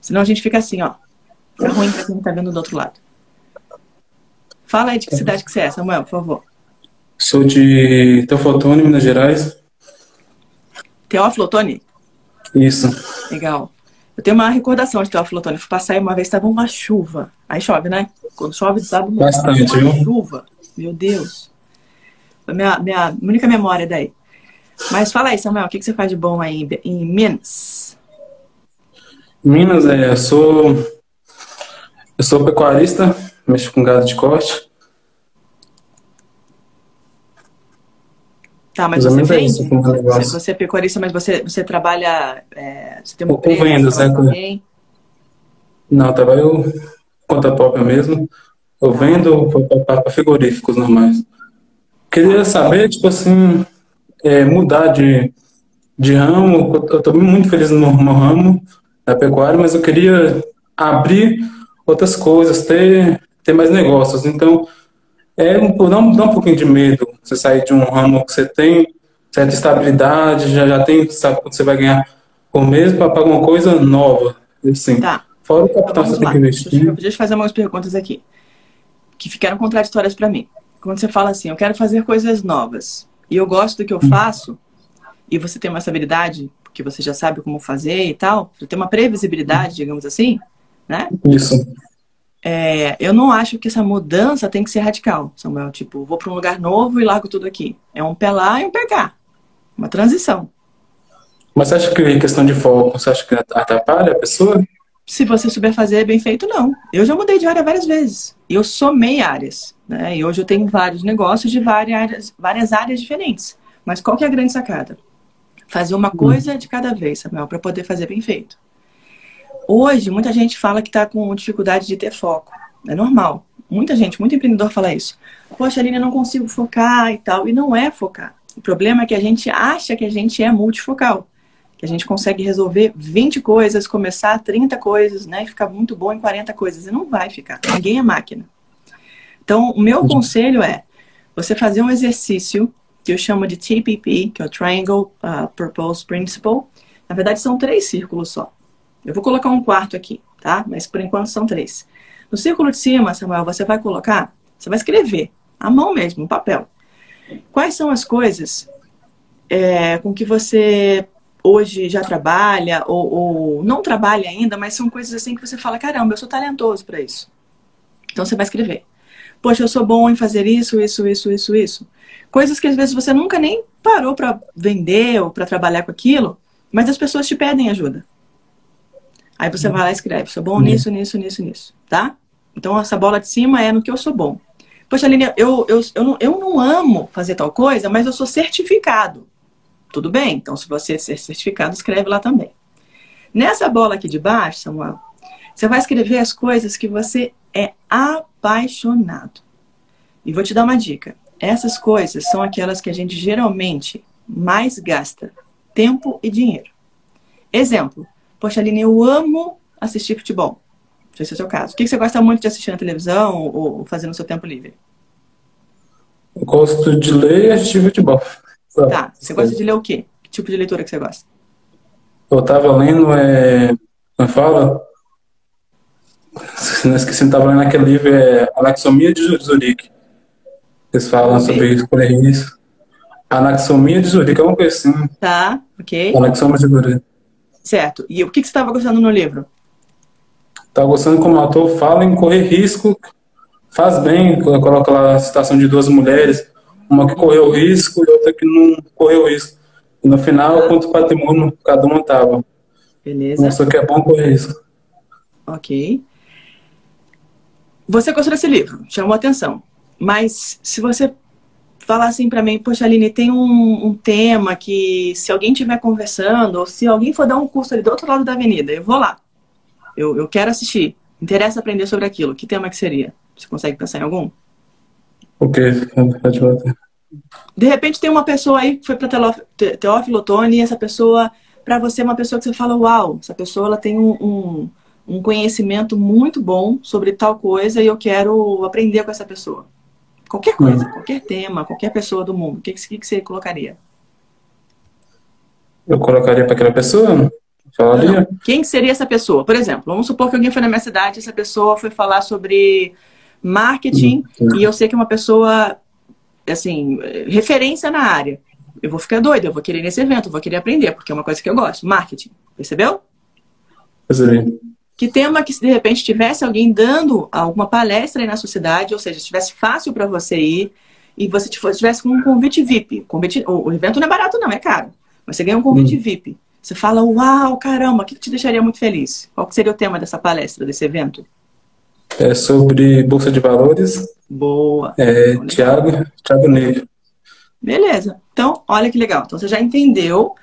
Senão a gente fica assim, ó. É ruim pra quem tá vendo do outro lado. Fala aí de que cidade que você é, Samuel, por favor. Sou de Teoflotone, Minas Gerais. Teófilo Otoni? Isso. Legal. Eu tenho uma recordação de Teófilo Otoni. Fui passar aí uma vez, estava uma chuva. Aí chove, né? Quando chove, sabe? Uma, Bastante, uma viu? chuva. Meu Deus. Minha, minha única memória daí. Mas fala aí, Samuel, o que, que você faz de bom aí em Minas? Minas, é, eu sou eu sou pecuarista, mexo com gado de corte. Tá, mas você vende? Você, você é pecuarista, mas você, você trabalha. É, você tem uma com vendas, né? Não, eu trabalho conta própria mesmo. Eu tá. vendo para frigoríficos normais. Queria saber, tipo assim, é, mudar de, de ramo. Eu estou muito feliz no meu ramo, da pecuária, mas eu queria abrir outras coisas, ter, ter mais negócios. Então, é um, dá, um, dá um pouquinho de medo você sair de um ramo que você tem certa estabilidade, já, já tem, sabe quando você vai ganhar por mês para pagar uma coisa nova. Assim. Tá. Fora o capital que você tem que investir. Deixa eu, deixa eu fazer umas perguntas aqui, que ficaram contraditórias para mim. Quando você fala assim, eu quero fazer coisas novas, e eu gosto do que eu hum. faço, e você tem uma estabilidade que você já sabe como fazer e tal, para ter uma previsibilidade, digamos assim, né? Isso. É, eu não acho que essa mudança tem que ser radical, Samuel. Tipo, vou para um lugar novo e largo tudo aqui. É um pé lá e um pé cá. Uma transição. Mas você acha que questão de foco, você acha que atrapalha a pessoa? Se você souber fazer bem feito, não. Eu já mudei de área várias vezes. Eu somei áreas. Né? E hoje eu tenho vários negócios de várias, várias áreas diferentes. Mas qual que é a grande sacada? Fazer uma coisa de cada vez, Samuel, para poder fazer bem feito. Hoje, muita gente fala que está com dificuldade de ter foco. É normal. Muita gente, muito empreendedor fala isso. Poxa, Aline, eu não consigo focar e tal. E não é focar. O problema é que a gente acha que a gente é multifocal. Que a gente consegue resolver 20 coisas, começar 30 coisas, né? E ficar muito bom em 40 coisas. E não vai ficar. Ninguém é máquina. Então, o meu conselho é você fazer um exercício que eu chamo de TPP, que é o Triangle uh, Purpose Principle. Na verdade, são três círculos só. Eu vou colocar um quarto aqui, tá? Mas por enquanto são três. No círculo de cima, Samuel, você vai colocar, você vai escrever, à mão mesmo, no papel. Quais são as coisas é, com que você hoje já trabalha ou, ou, não trabalha ainda, mas são coisas assim que você fala, caramba, eu sou talentoso para isso. Então você vai escrever. Poxa, eu sou bom em fazer isso, isso, isso, isso, isso. Coisas que às vezes você nunca nem parou para vender ou para trabalhar com aquilo, mas as pessoas te pedem ajuda. Aí você vai lá e escreve, sou bom nisso, nisso, nisso, nisso, tá? Então essa bola de cima é no que eu sou bom. Poxa, Aline, eu, eu, eu, não, eu não amo fazer tal coisa, mas eu sou certificado. Tudo bem? Então, se você ser certificado, escreve lá também. Nessa bola aqui de baixo, Samuel, você vai escrever as coisas que você é apaixonado. E vou te dar uma dica. Essas coisas são aquelas que a gente geralmente mais gasta tempo e dinheiro. Exemplo. Poxa, Aline, eu amo assistir futebol. Se é o seu caso. O que você gosta muito de assistir na televisão ou fazer no seu tempo livre? Eu gosto de ler e assistir futebol. Tá. Você gosta de ler o quê? Que tipo de leitura que você gosta? Eu tava lendo, é... como fala? Não esqueci, eu tava lendo aquele livro, é Anaxomia de Zurique. Eles falam okay. sobre escolher isso. Anaxomia de Zurique, é uma coisa assim. Tá, ok. Anaxomia de Zurique. Certo. E o que, que você estava gostando no livro? Estava gostando como o autor fala em correr risco, faz bem, coloca lá a situação de duas mulheres, uma que correu risco e outra que não correu risco. E no final, ah. quanto patrimônio cada uma estava. Beleza. Mostrou que é bom correr risco. Ok. Você gostou desse livro, chamou atenção. Mas se você falar assim para mim, poxa, Aline, tem um, um, tema que se alguém estiver conversando, ou se alguém for dar um curso ali do outro lado da avenida, eu vou lá. Eu, eu quero assistir. Interessa aprender sobre aquilo. Que tema que seria? Você consegue pensar em algum? Ok. De repente tem uma pessoa aí que foi para Teófilo Otoni e essa pessoa, para você, é uma pessoa que você fala, uau, essa pessoa ela tem um, um, um conhecimento muito bom sobre tal coisa e eu quero aprender com essa pessoa. Qualquer coisa, hum. qualquer tema, qualquer pessoa do mundo. O que, que, que você colocaria? Eu colocaria para aquela pessoa? Falaria? Não, Quem seria essa pessoa? Por exemplo, vamos supor que alguém foi na minha cidade, essa pessoa foi falar sobre marketing hum, e eu sei que é uma pessoa, assim, referência na área. Eu vou ficar doida, eu vou querer nesse evento, eu vou querer aprender, porque é uma coisa que eu gosto. Marketing. Percebeu? Percebi. Que tema que se de repente tivesse alguém dando alguma palestra aí na sua cidade, ou seja, estivesse fácil para você ir e você tivesse com um convite VIP. Convite, o, evento não é barato não, é caro. Mas você ganha um convite hum. VIP. Você fala, uau, caramba, o que te deixaria muito feliz? Qual seria o tema dessa palestra, desse evento? É sobre Bolsa de Valores. Boa. É, Tiago, Tiago Neve. Beleza. Então, olha que legal. Então, você já entendeu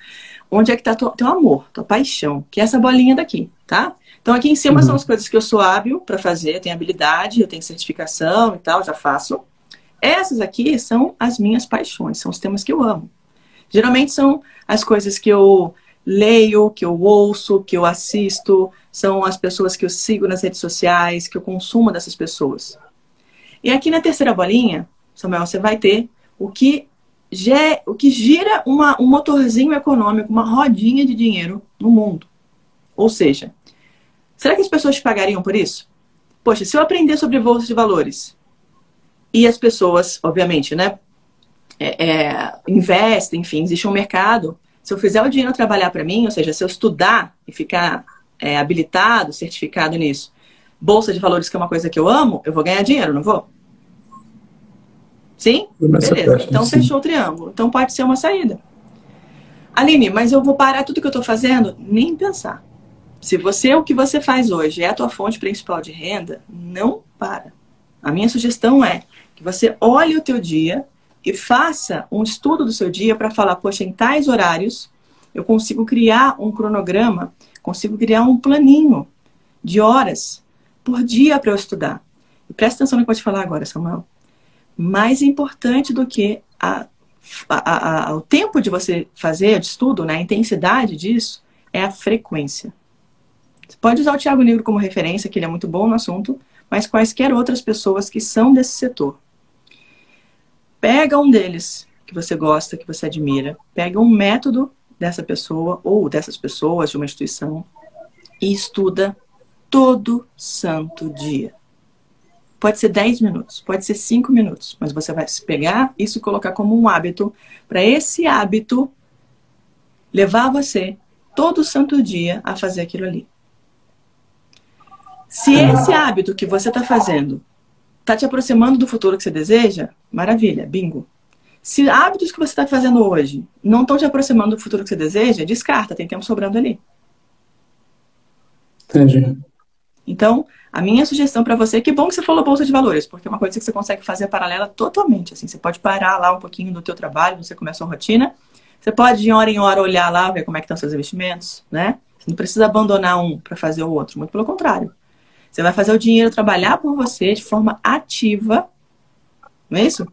onde é que está teu amor, tua paixão, que é essa bolinha daqui, tá? Então, aqui em cima uhum. são as coisas que eu sou hábil para fazer, eu tenho habilidade, eu tenho certificação e tal, já faço. Essas aqui são as minhas paixões, são os temas que eu amo. Geralmente são as coisas que eu leio, que eu ouço, que eu assisto, são as pessoas que eu sigo nas redes sociais, que eu consumo dessas pessoas. E aqui na terceira bolinha, Samuel, você vai ter o que, o que gira uma, um motorzinho econômico, uma rodinha de dinheiro no mundo. Ou seja, Será que as pessoas te pagariam por isso? Poxa, se eu aprender sobre bolsa de valores e as pessoas, obviamente, né, é, é, investem, enfim, existe um mercado. Se eu fizer o dinheiro trabalhar para mim, ou seja, se eu estudar e ficar é, habilitado, certificado nisso, bolsa de valores, que é uma coisa que eu amo, eu vou ganhar dinheiro, não vou? Sim? Beleza. Então fechou o triângulo. Então pode ser uma saída. Aline, mas eu vou parar tudo que eu estou fazendo? Nem pensar. Se você o que você faz hoje é a tua fonte principal de renda, não para. A minha sugestão é que você olhe o teu dia e faça um estudo do seu dia para falar, poxa, em tais horários eu consigo criar um cronograma, consigo criar um planinho de horas por dia para eu estudar. E presta atenção no que eu vou te falar agora, Samuel. Mais importante do que a, a, a, o tempo de você fazer de estudo, né, a intensidade disso, é a frequência. Você pode usar o Tiago Negro como referência, que ele é muito bom no assunto, mas quaisquer outras pessoas que são desse setor. pega um deles que você gosta, que você admira, pega um método dessa pessoa ou dessas pessoas de uma instituição e estuda todo santo dia. Pode ser 10 minutos, pode ser 5 minutos, mas você vai pegar isso e colocar como um hábito, para esse hábito levar você todo santo dia a fazer aquilo ali. Se esse hábito que você está fazendo está te aproximando do futuro que você deseja, maravilha, bingo. Se hábitos que você está fazendo hoje não estão te aproximando do futuro que você deseja, descarta, tem tempo sobrando ali. Entendi. Então, a minha sugestão para você, que bom que você falou bolsa de valores, porque é uma coisa que você consegue fazer paralela totalmente, assim, você pode parar lá um pouquinho do teu trabalho, você começa a rotina, você pode de hora em hora olhar lá, ver como é que estão seus investimentos, né? Você não precisa abandonar um para fazer o outro, muito pelo contrário. Você vai fazer o dinheiro trabalhar por você de forma ativa, não é isso?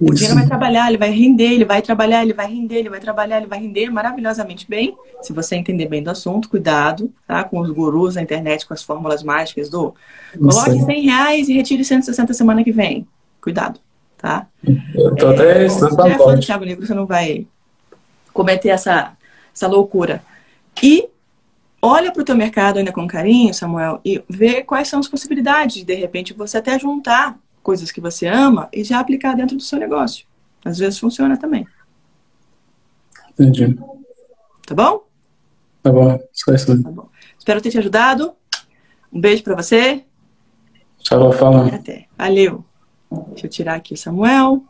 O dinheiro vai trabalhar, ele vai render, ele vai trabalhar, ele vai render, ele vai trabalhar, ele vai render maravilhosamente bem. Se você entender bem do assunto, cuidado, tá? Com os gurus da internet, com as fórmulas mágicas do coloque 100 reais e retire 160 semana que vem. Cuidado, tá? Eu tô é, até estudando é fã do Thiago Negro, você não vai cometer essa, essa loucura. E olha para o teu mercado ainda com carinho, Samuel, e vê quais são as possibilidades de, de repente, você até juntar coisas que você ama e já aplicar dentro do seu negócio. Às vezes funciona também. Entendi. Tá bom? Tá bom, só isso. Tá bom. Espero ter te ajudado. Um beijo para você. Tchau, fala. Até. Valeu. Deixa eu tirar aqui o Samuel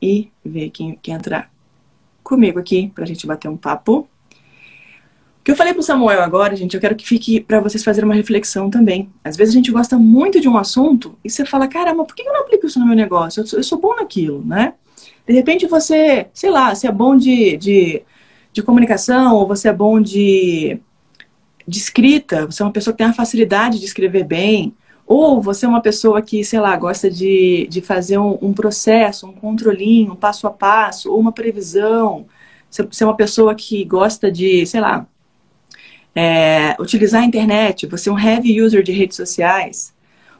e ver quem quer entrar comigo aqui pra gente bater um papo. O que eu falei pro Samuel agora, gente, eu quero que fique para vocês fazerem uma reflexão também. Às vezes a gente gosta muito de um assunto e você fala, caramba, por que eu não aplico isso no meu negócio? Eu sou, bom naquilo, né? De repente você, sei lá, você é bom de, de, de comunicação, ou você é bom de, de escrita, você é uma pessoa que tem a facilidade de escrever bem, ou você é uma pessoa que, sei lá, gosta de, de fazer um, um processo, um controlinho, um passo a passo, ou uma previsão. Você é uma pessoa que gosta de, sei lá, é, utilizar a internet, você é um heavy user de redes sociais,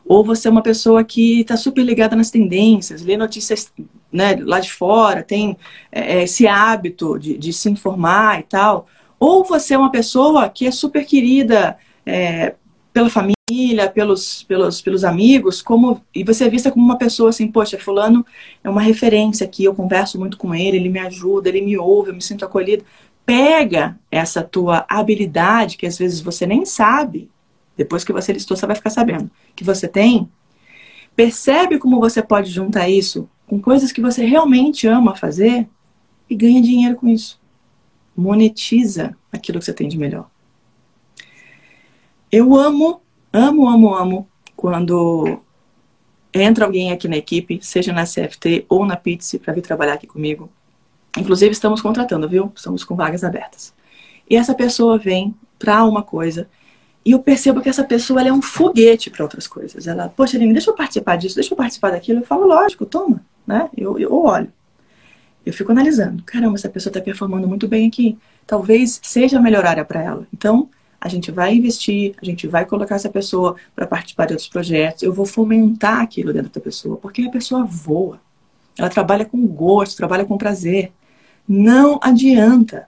ou você é uma pessoa que está super ligada nas tendências, lê notícias né, lá de fora, tem é, é, esse hábito de, de, se informar e tal, ou você é uma pessoa que é super querida é, pela família, pelos, pelos, pelos amigos, como e você é vista como uma pessoa assim, poxa, fulano é uma referência aqui, eu converso muito com ele, ele me ajuda, ele me ouve, eu me sinto acolhido pega essa tua habilidade, que às vezes você nem sabe, depois que você listou, você vai ficar sabendo, que você tem, percebe como você pode juntar isso com coisas que você realmente ama fazer e ganha dinheiro com isso. Monetiza aquilo que você tem de melhor. Eu amo, amo, amo, amo quando entra alguém aqui na equipe, seja na CFT ou na Pizza, para vir trabalhar aqui comigo Inclusive, estamos contratando, viu? Estamos com vagas abertas. E essa pessoa vem para uma coisa e eu percebo que essa pessoa é um foguete para outras coisas. Ela, poxa, Aline, deixa eu participar disso, deixa eu participar daquilo. Eu falo, lógico, toma, né? Eu, eu olho. Eu fico analisando. Caramba, essa pessoa está performando muito bem aqui. Talvez seja a melhor área para ela. Então, a gente vai investir, a gente vai colocar essa pessoa para participar de outros projetos. Eu vou fomentar aquilo dentro da pessoa, porque a pessoa voa. Ela trabalha com gosto, trabalha com prazer. Não adianta.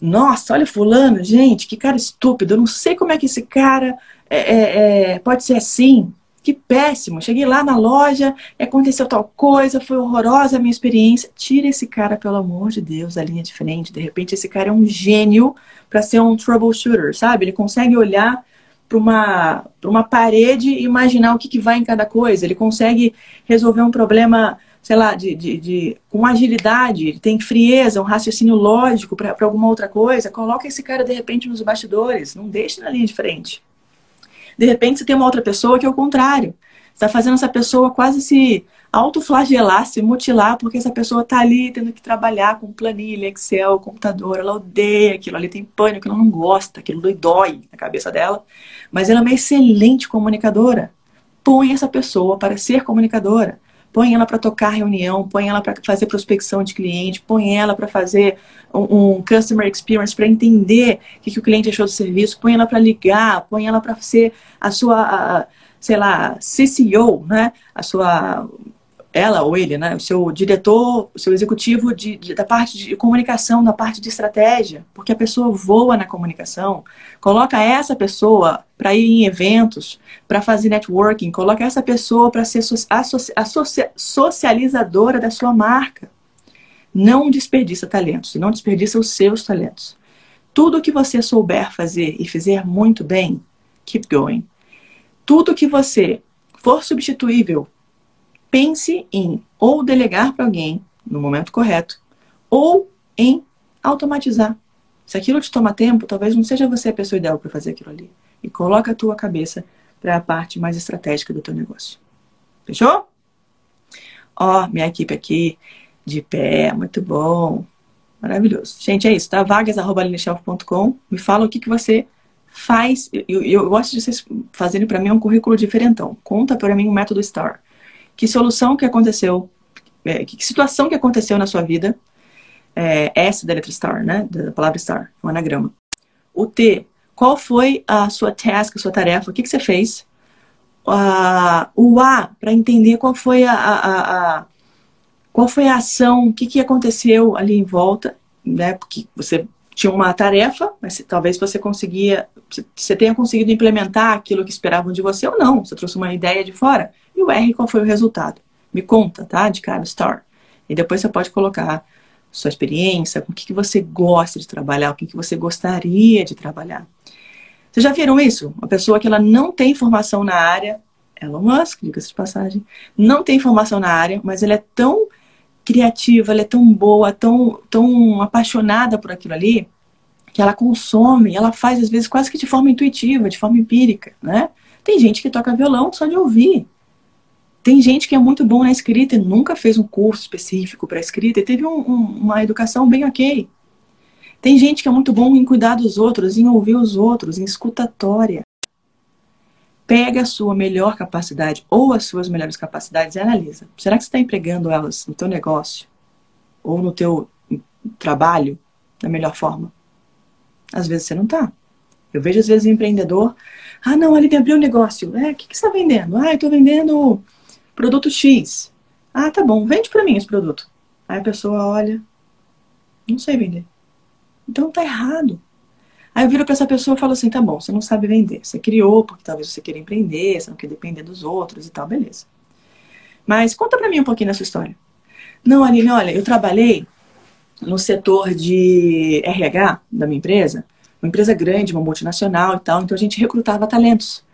Nossa, olha fulano, gente, que cara estúpido. Eu não sei como é que esse cara é, é, é, pode ser assim. Que péssimo. Cheguei lá na loja, aconteceu tal coisa, foi horrorosa a minha experiência. Tira esse cara, pelo amor de Deus, da linha de frente. De repente, esse cara é um gênio para ser um troubleshooter, sabe? Ele consegue olhar para uma, uma parede e imaginar o que, que vai em cada coisa. Ele consegue resolver um problema sei lá, de, de, de, com agilidade, tem frieza, um raciocínio lógico para alguma outra coisa, coloca esse cara de repente nos bastidores, não deixe na linha de frente. De repente você tem uma outra pessoa que é o contrário. Está fazendo essa pessoa quase se autoflagelar, se mutilar, porque essa pessoa está ali tendo que trabalhar com planilha, Excel, computador, ela odeia aquilo, ali tem pânico, ela não gosta, aquilo dói na cabeça dela, mas ela é uma excelente comunicadora. Põe essa pessoa para ser comunicadora põe ela para tocar reunião, põe ela para fazer prospecção de cliente, põe ela para fazer um, um, customer experience, para entender o que, que, o cliente achou do serviço, põe ela para ligar, põe ela para ser a sua, a, sei lá, CCO, né? A sua ela ou ele, né, o seu diretor, o seu executivo de, de, da parte de comunicação, da parte de estratégia, porque a pessoa voa na comunicação, coloca essa pessoa para ir em eventos, para fazer networking, coloca essa pessoa para ser a socializadora da sua marca. Não desperdiça talentos, não desperdiça os seus talentos. Tudo que você souber fazer e fizer muito bem, keep going. Tudo que você for substituível pense em ou delegar para alguém no momento correto, ou em automatizar. Se aquilo te toma tempo, talvez não seja você a pessoa ideal para fazer aquilo ali. E coloca a tua cabeça para a parte mais estratégica do teu negócio. Fechou? Ó, minha equipe aqui de pé, muito bom. Maravilhoso. Gente, é isso, tá? vagas.lineshelf.com. Me fala o que, que você faz. Eu, eu gosto de vocês fazerem para mim um currículo diferentão. Conta para mim o método STAR que solução que aconteceu, é, que situação que aconteceu na sua vida, é, S da letra star, né, da palavra star, um anagrama. O T, qual foi a sua task, a sua tarefa, o que, que você fez? Uh, o A, para entender qual foi a, a, a, qual foi a ação, o que, que aconteceu ali em volta, né, porque você tinha uma tarefa, mas talvez você conseguia, você tenha conseguido implementar aquilo que esperavam de você ou não, você trouxe uma ideia de fora. E o R, qual foi o resultado? Me conta, tá? De cada star. E depois você pode colocar sua experiência, com o que, que você gosta de trabalhar, o que, que você gostaria de trabalhar. Vocês já viram isso? Uma pessoa que ela não tem formação na área, Elon Musk, diga-se de passagem, não tem formação na área, mas ela é tão criativa, ela é tão boa, tão, tão apaixonada por aquilo ali, que ela consome, ela faz às vezes quase que de forma intuitiva, de forma empírica, né? Tem gente que toca violão só de ouvir. Tem gente que é muito bom na escrita e nunca fez um curso específico para escrita e teve um, um, uma educação bem ok. Tem gente que é muito bom em cuidar dos outros, em ouvir os outros, em escutatória. Pega a sua melhor capacidade ou as suas melhores capacidades e analisa. Será que você está empregando elas no teu negócio ou no teu trabalho da melhor forma? Às vezes você não está. Eu vejo às vezes um empreendedor, ah não, ele abriu um negócio. É, o que, que você está vendendo? Ah, eu estou vendendo produto X. Ah, tá bom, vende para mim esse produto. Aí a pessoa olha, não sei vender. Então tá errado. Aí eu viro para essa pessoa e falo assim: tá bom, você não sabe vender. Você criou porque talvez você queira empreender, você não quer depender dos outros e tal, beleza. Mas conta para mim um pouquinho dessa história. Não, Aline, olha, eu trabalhei no setor de RH da minha empresa, uma empresa grande, uma multinacional e tal, então a gente recrutava talentos.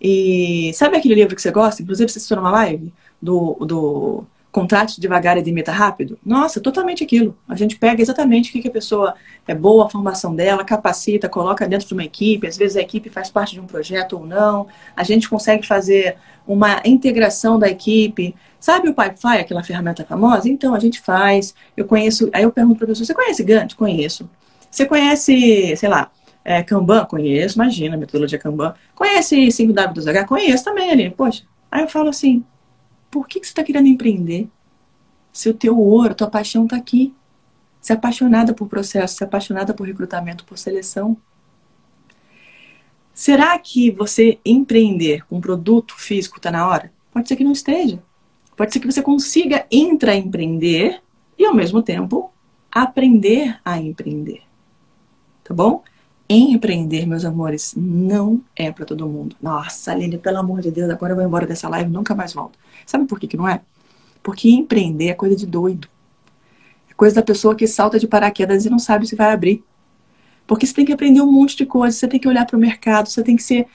E sabe aquele livro que você gosta? Inclusive, você assistiu numa live do, do Contrate Devagar e Demita Rápido? Nossa, totalmente aquilo. A gente pega exatamente o que, que a pessoa é boa, a formação dela, capacita, coloca dentro de uma equipe. Às vezes a equipe faz parte de um projeto ou não. A gente consegue fazer uma integração da equipe. Sabe o Pipefy, aquela ferramenta famosa? Então, a gente faz. Eu conheço. Aí eu pergunto para a pessoa: você conhece Gantt? Conheço. Você conhece, sei lá, é, Kanban? Conheço, imagina, metodologia Kanban. Conhece 5W2H? Conheço também, ali. Poxa, aí eu falo assim, por que, que você está querendo empreender? Se o teu ouro, tua paixão está aqui. Você é apaixonada por processo, você é apaixonada por recrutamento, por seleção. Será que você empreender com um produto físico está na hora? Pode ser que não esteja. Pode ser que você consiga intraempreender e, ao mesmo tempo, aprender a empreender. Tá bom? Empreender, meus amores, não é para todo mundo. Nossa, Aline, pelo amor de Deus, agora eu vou embora dessa live, nunca mais volto. Sabe por que, que não é? Porque empreender é coisa de doido. É coisa da pessoa que salta de paraquedas e não sabe se vai abrir. Porque você tem que aprender um monte de coisas, você tem que olhar para o mercado, você tem que ser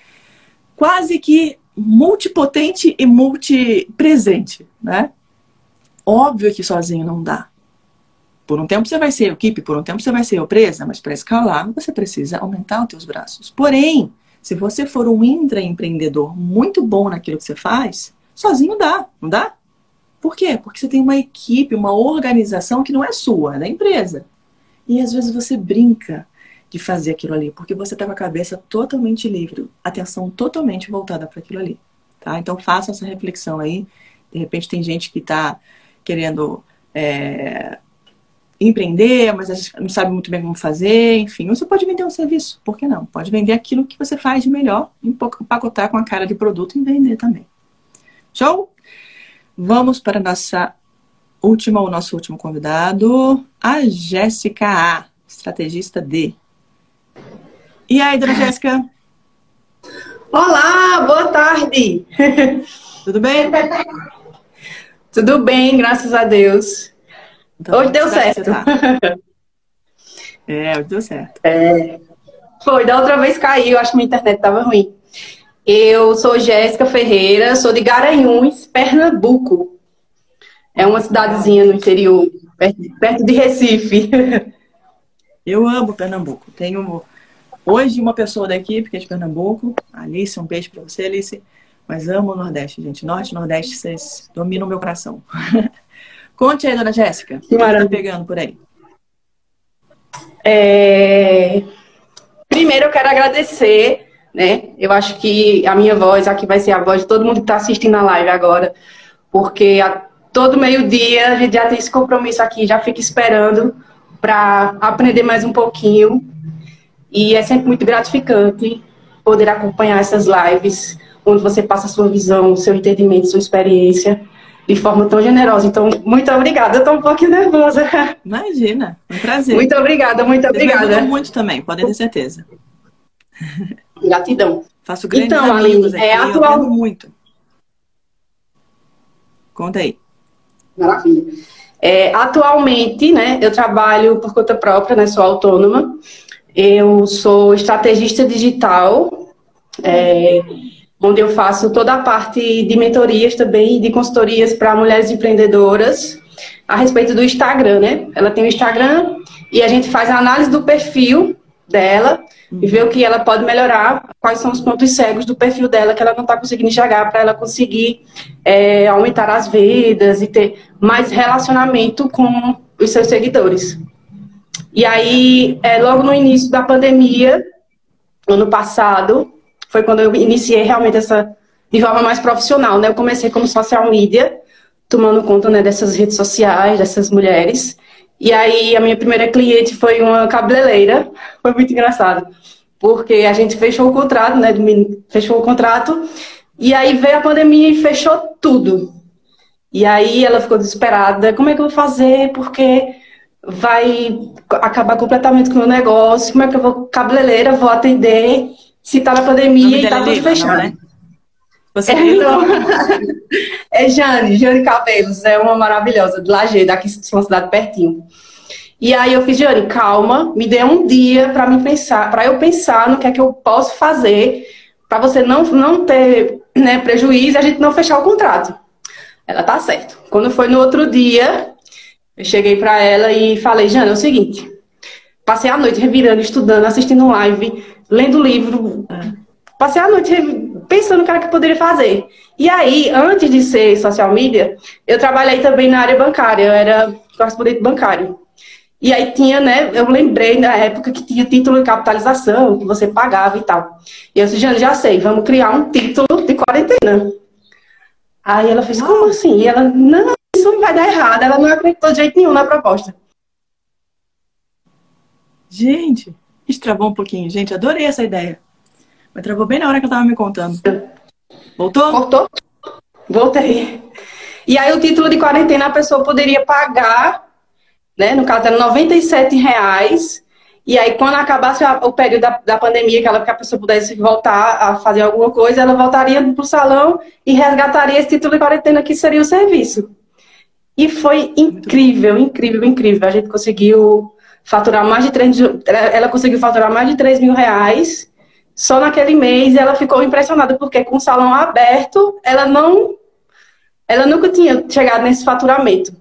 quase que multipotente e multipresente, né? Óbvio que sozinho não dá. Por um tempo você vai ser equipe, por um tempo você vai ser presa, mas para escalar você precisa aumentar os teus braços. Porém, se você for um intraempreendedor muito bom naquilo que você faz, sozinho dá, não dá? Por quê? Porque você tem uma equipe, uma organização que não é sua, é da empresa. E às vezes você brinca de fazer aquilo ali, porque você está com a cabeça totalmente livre, atenção totalmente voltada para aquilo ali. Tá? Então faça essa reflexão aí. De repente tem gente que está querendo é, empreender, mas a gente não sabe muito bem como fazer, enfim. Você pode vender um serviço, por que não? Pode vender aquilo que você faz de melhor, empacotar com a cara de produto e vender também. Show? Vamos para a nossa última, o nosso último convidado, a Jéssica A, estrategista D. E aí, dona Jéssica? Olá, boa tarde. Tudo bem? Tudo bem, graças a Deus. Então, hoje deu certo. Tá? É, hoje deu certo. É, foi, da outra vez caiu, acho que minha internet estava ruim. Eu sou Jéssica Ferreira, sou de Garanhuns, Pernambuco. É uma cidadezinha no interior, perto de Recife. Eu amo Pernambuco. Tenho hoje uma pessoa da equipe que é de Pernambuco, Alice, um beijo para você, Alice. Mas amo o Nordeste, gente. Norte e Nordeste, vocês dominam o meu coração. Conte aí, dona Jéssica. O que está pegando por aí? É... Primeiro, eu quero agradecer, né? Eu acho que a minha voz aqui vai ser a voz de todo mundo que está assistindo a live agora, porque a todo meio-dia a gente já tem esse compromisso aqui, já fica esperando para aprender mais um pouquinho. E é sempre muito gratificante poder acompanhar essas lives onde você passa a sua visão, seu entendimento, sua experiência de forma tão generosa. Então, muito obrigada. Eu estou um pouquinho nervosa. Imagina, é um prazer. Muito obrigada, muito Vocês obrigada. muito também, podem ter certeza. Gratidão. Faço grandes então, amigos Aline, aqui, é atual... muito. Conta aí. Maravilha. É, atualmente, né, eu trabalho por conta própria, né, sou autônoma. Eu sou estrategista digital. É, onde eu faço toda a parte de mentorias também, de consultorias para mulheres empreendedoras a respeito do Instagram, né? Ela tem o Instagram e a gente faz a análise do perfil dela e vê o que ela pode melhorar, quais são os pontos cegos do perfil dela que ela não está conseguindo enxergar para ela conseguir é, aumentar as vendas e ter mais relacionamento com os seus seguidores. E aí, é, logo no início da pandemia, ano passado, foi quando eu iniciei realmente essa de forma mais profissional, né? Eu comecei como social media, tomando conta né, dessas redes sociais, dessas mulheres. E aí a minha primeira cliente foi uma cabeleireira, foi muito engraçado, porque a gente fechou o contrato, né? Fechou o contrato e aí veio a pandemia e fechou tudo. E aí ela ficou desesperada, como é que eu vou fazer? Porque vai acabar completamente com o meu negócio, como é que eu vou cabeleireira, vou atender se tá na pandemia e tá tudo Lima, fechado. Não, né? Você é, não. é Jane, Jane Cabelos, é uma maravilhosa, de Lajeado, aqui de uma cidade pertinho. E aí eu fiz, Jane, calma, me dê um dia para me pensar, para eu pensar no que é que eu posso fazer para você não, não ter né, prejuízo e a gente não fechar o contrato. Ela tá certo. Quando foi no outro dia, eu cheguei para ela e falei, Jane, é o seguinte, passei a noite revirando, estudando, assistindo live, lendo livro. Passei a noite pensando o que era que eu poderia fazer. E aí, antes de ser social media, eu trabalhei também na área bancária, eu era correspondente bancário. E aí tinha, né, eu lembrei na época que tinha título de capitalização, que você pagava e tal. E eu disse, já, já sei, vamos criar um título de quarentena. Aí ela fez, como assim? E ela, não, isso não vai dar errado. Ela não acreditou de jeito nenhum na proposta. Gente, isso travou um pouquinho. Gente, adorei essa ideia. Mas travou bem na hora que eu tava me contando. Voltou? Voltou. Voltei. E aí o título de quarentena a pessoa poderia pagar, né? No caso era 97 reais. E aí, quando acabasse o período da, da pandemia, que, ela, que a pessoa pudesse voltar a fazer alguma coisa, ela voltaria para o salão e resgataria esse título de quarentena, que seria o serviço. E foi incrível, incrível, incrível. A gente conseguiu faturar mais de 3 ela conseguiu faturar mais de 3 mil reais só naquele mês ela ficou impressionada porque com o salão aberto ela não ela nunca tinha chegado nesse faturamento.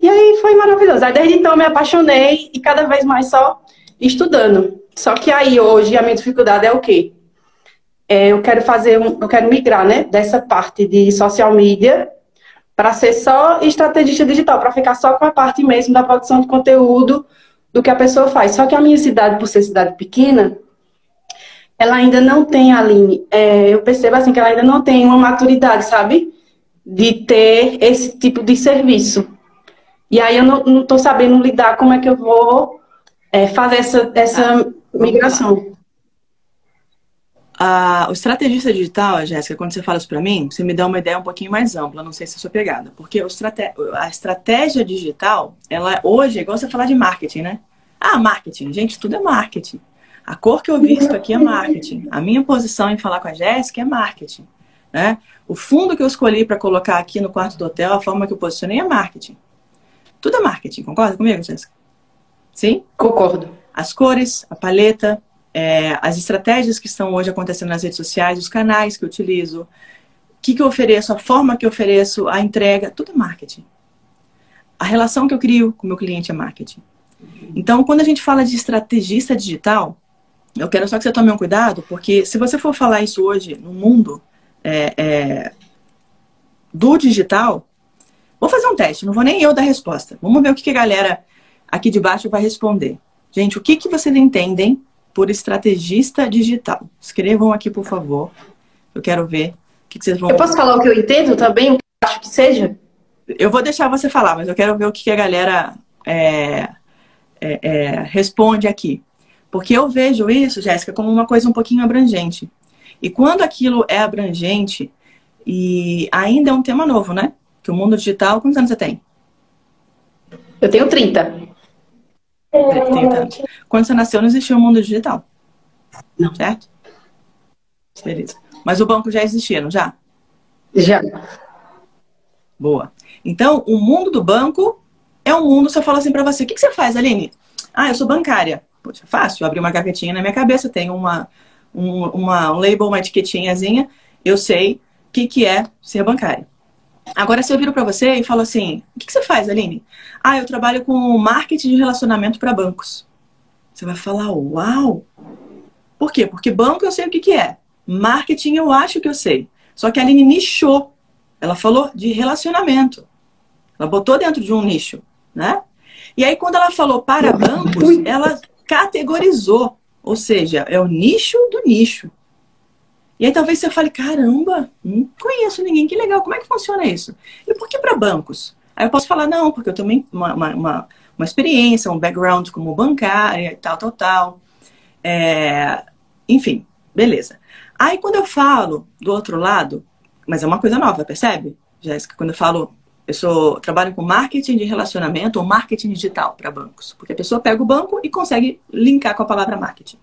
E aí foi maravilhoso. Aí desde então eu me apaixonei e cada vez mais só estudando. Só que aí hoje a minha dificuldade é o quê? É, eu quero fazer um, eu quero migrar né dessa parte de social media para ser só estrategista digital para ficar só com a parte mesmo da produção de conteúdo do que a pessoa faz. Só que a minha cidade, por ser cidade pequena, ela ainda não tem, Aline, é, eu percebo assim que ela ainda não tem uma maturidade, sabe? De ter esse tipo de serviço. E aí eu não estou sabendo lidar como é que eu vou é, fazer essa, essa migração. Ah, o estrategista digital, Jéssica, quando você fala isso para mim, você me dá uma ideia um pouquinho mais ampla, não sei se é sua pegada. Porque estrate... a estratégia digital, ela hoje é igual você falar de marketing, né? Ah, marketing. Gente, tudo é marketing. A cor que eu visto aqui é marketing. A minha posição em falar com a Jéssica é marketing. Né? O fundo que eu escolhi para colocar aqui no quarto do hotel, a forma que eu posicionei é marketing. Tudo é marketing, concorda comigo, Jéssica? Sim? Concordo. As cores, a paleta, é, as estratégias que estão hoje acontecendo nas redes sociais, os canais que eu utilizo, o que, que eu ofereço, a forma que eu ofereço, a entrega, tudo é marketing. A relação que eu crio com o meu cliente é marketing. Então, quando a gente fala de estrategista digital, eu quero só que você tome um cuidado, porque se você for falar isso hoje no mundo é, é, do digital, vou fazer um teste, não vou nem eu dar resposta. Vamos ver o que, que a galera aqui de baixo vai responder. Gente, o que, que vocês entendem por estrategista digital? Escrevam aqui, por favor. Eu quero ver o que, que vocês vão. Eu posso falar o que eu entendo também? O que eu acho que seja? Eu vou deixar você falar, mas eu quero ver o que, que a galera é, é, é, responde aqui. Porque eu vejo isso, Jéssica, como uma coisa um pouquinho abrangente. E quando aquilo é abrangente, e ainda é um tema novo, né? Que o mundo digital, quantos anos você tem? Eu tenho 30. 30 anos. Quando você nasceu, não existia o mundo digital. Não. Certo? Beleza. Mas o banco já existia, não já? Já. Boa. Então, o mundo do banco é um mundo, se eu falo assim para você, o que, que, você faz, Aline? Ah, eu sou bancária. Poxa, fácil, eu abri uma gavetinha na minha cabeça, tenho uma, um, uma, um label, uma etiquetinhazinha, eu sei o que, que é ser bancária. Agora, se eu viro para você e falo assim, o que, que, você faz, Aline? Ah, eu trabalho com marketing de relacionamento para bancos. Você vai falar, uau! Por quê? Porque banco eu sei o que, que é. Marketing eu acho que eu sei. Só que a Aline nichou. Ela falou de relacionamento. Ela botou dentro de um nicho né? E aí, quando ela falou para bancos, ela categorizou, ou seja, é o nicho do nicho. E aí talvez você fale, caramba, não conheço ninguém, que legal, como é que funciona isso? E por que para bancos? Aí eu posso falar, não, porque eu também uma, uma, uma, experiência, um background como bancária tal, tal, tal. É, enfim, beleza. Aí quando eu falo do outro lado, mas é uma coisa nova, percebe? Jéssica, quando eu falo eu sou, trabalho com marketing de relacionamento ou marketing digital para bancos. Porque a pessoa pega o banco e consegue linkar com a palavra marketing.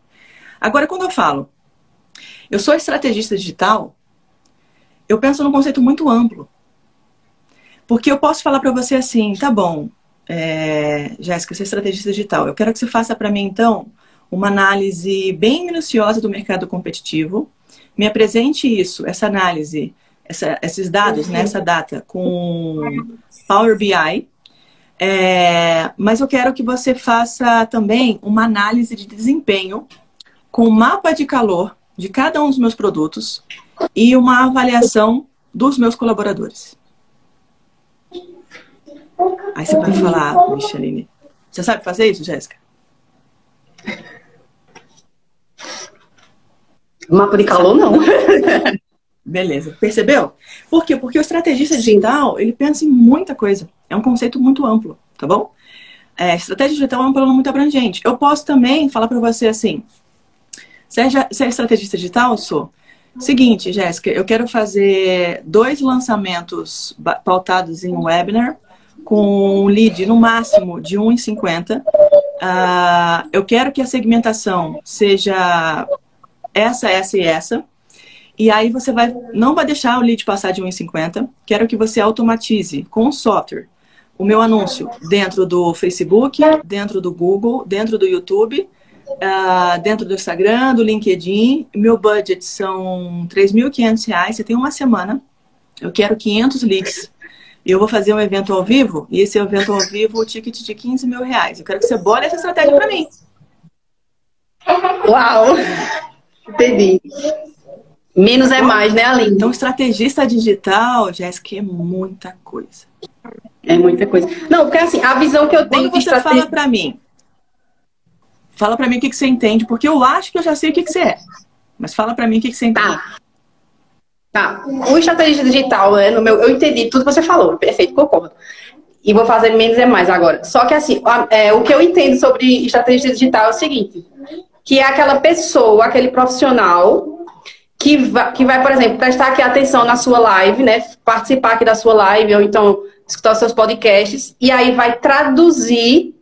Agora, quando eu falo, eu sou estrategista digital, eu penso num conceito muito amplo. Porque eu posso falar para você assim, tá bom, é, Jéssica, você é estrategista digital. Eu quero que você faça para mim, então, uma análise bem minuciosa do mercado competitivo. Me apresente isso, essa análise essa, esses dados nessa né, data com Power BI. É, mas eu quero que você faça também uma análise de desempenho com mapa de calor de cada um dos meus produtos e uma avaliação dos meus colaboradores. Aí você vai falar, Micheline, você sabe fazer isso, Jéssica? Mapa de calor, não. Beleza. Percebeu? Por quê? Porque o estrategista digital, ele pensa em muita coisa. É um conceito muito amplo, tá bom? É, estratégia digital é um plano muito abrangente. Eu posso também falar para você assim, seja, se é estrategista digital, sou. Seguinte, Jéssica, eu quero fazer dois lançamentos pautados em webinar com um lead no máximo de 1,50. Uh, ah, eu quero que a segmentação seja essa, essa e essa. E aí você vai, não vai deixar o lead passar de 1,50. Quero que você automatize com o software o meu anúncio dentro do Facebook, dentro do Google, dentro do YouTube, uh, dentro do Instagram, do LinkedIn. Meu budget são R$ 3.500. Você tem uma semana. Eu quero 500 leads. E eu vou fazer um evento ao vivo. E esse evento ao vivo, o ticket de 15 mil reais. Eu quero que você bole essa estratégia para mim. Uau! Entendi. Menos é mais, né, Aline? Então, estrategista digital, Jéssica, é muita coisa. É muita coisa. Não, porque assim, a visão que eu tenho Quando você estratégia... fala para mim, fala para mim o que, que você entende, porque eu acho que eu já sei o que, que você é. Mas fala para mim o que, que você entende. Tá. Tá. O estrategista digital, né, no meu, eu entendi tudo que você falou. Perfeito, concordo. E vou fazer menos é mais agora. Só que assim, é, o que eu entendo sobre estrategista digital é o seguinte, que é aquela pessoa, aquele profissional que vai, que vai, por exemplo, prestar aqui atenção na sua live, né? Participar aqui da sua live, ou então escutar os seus podcasts, e aí vai traduzir,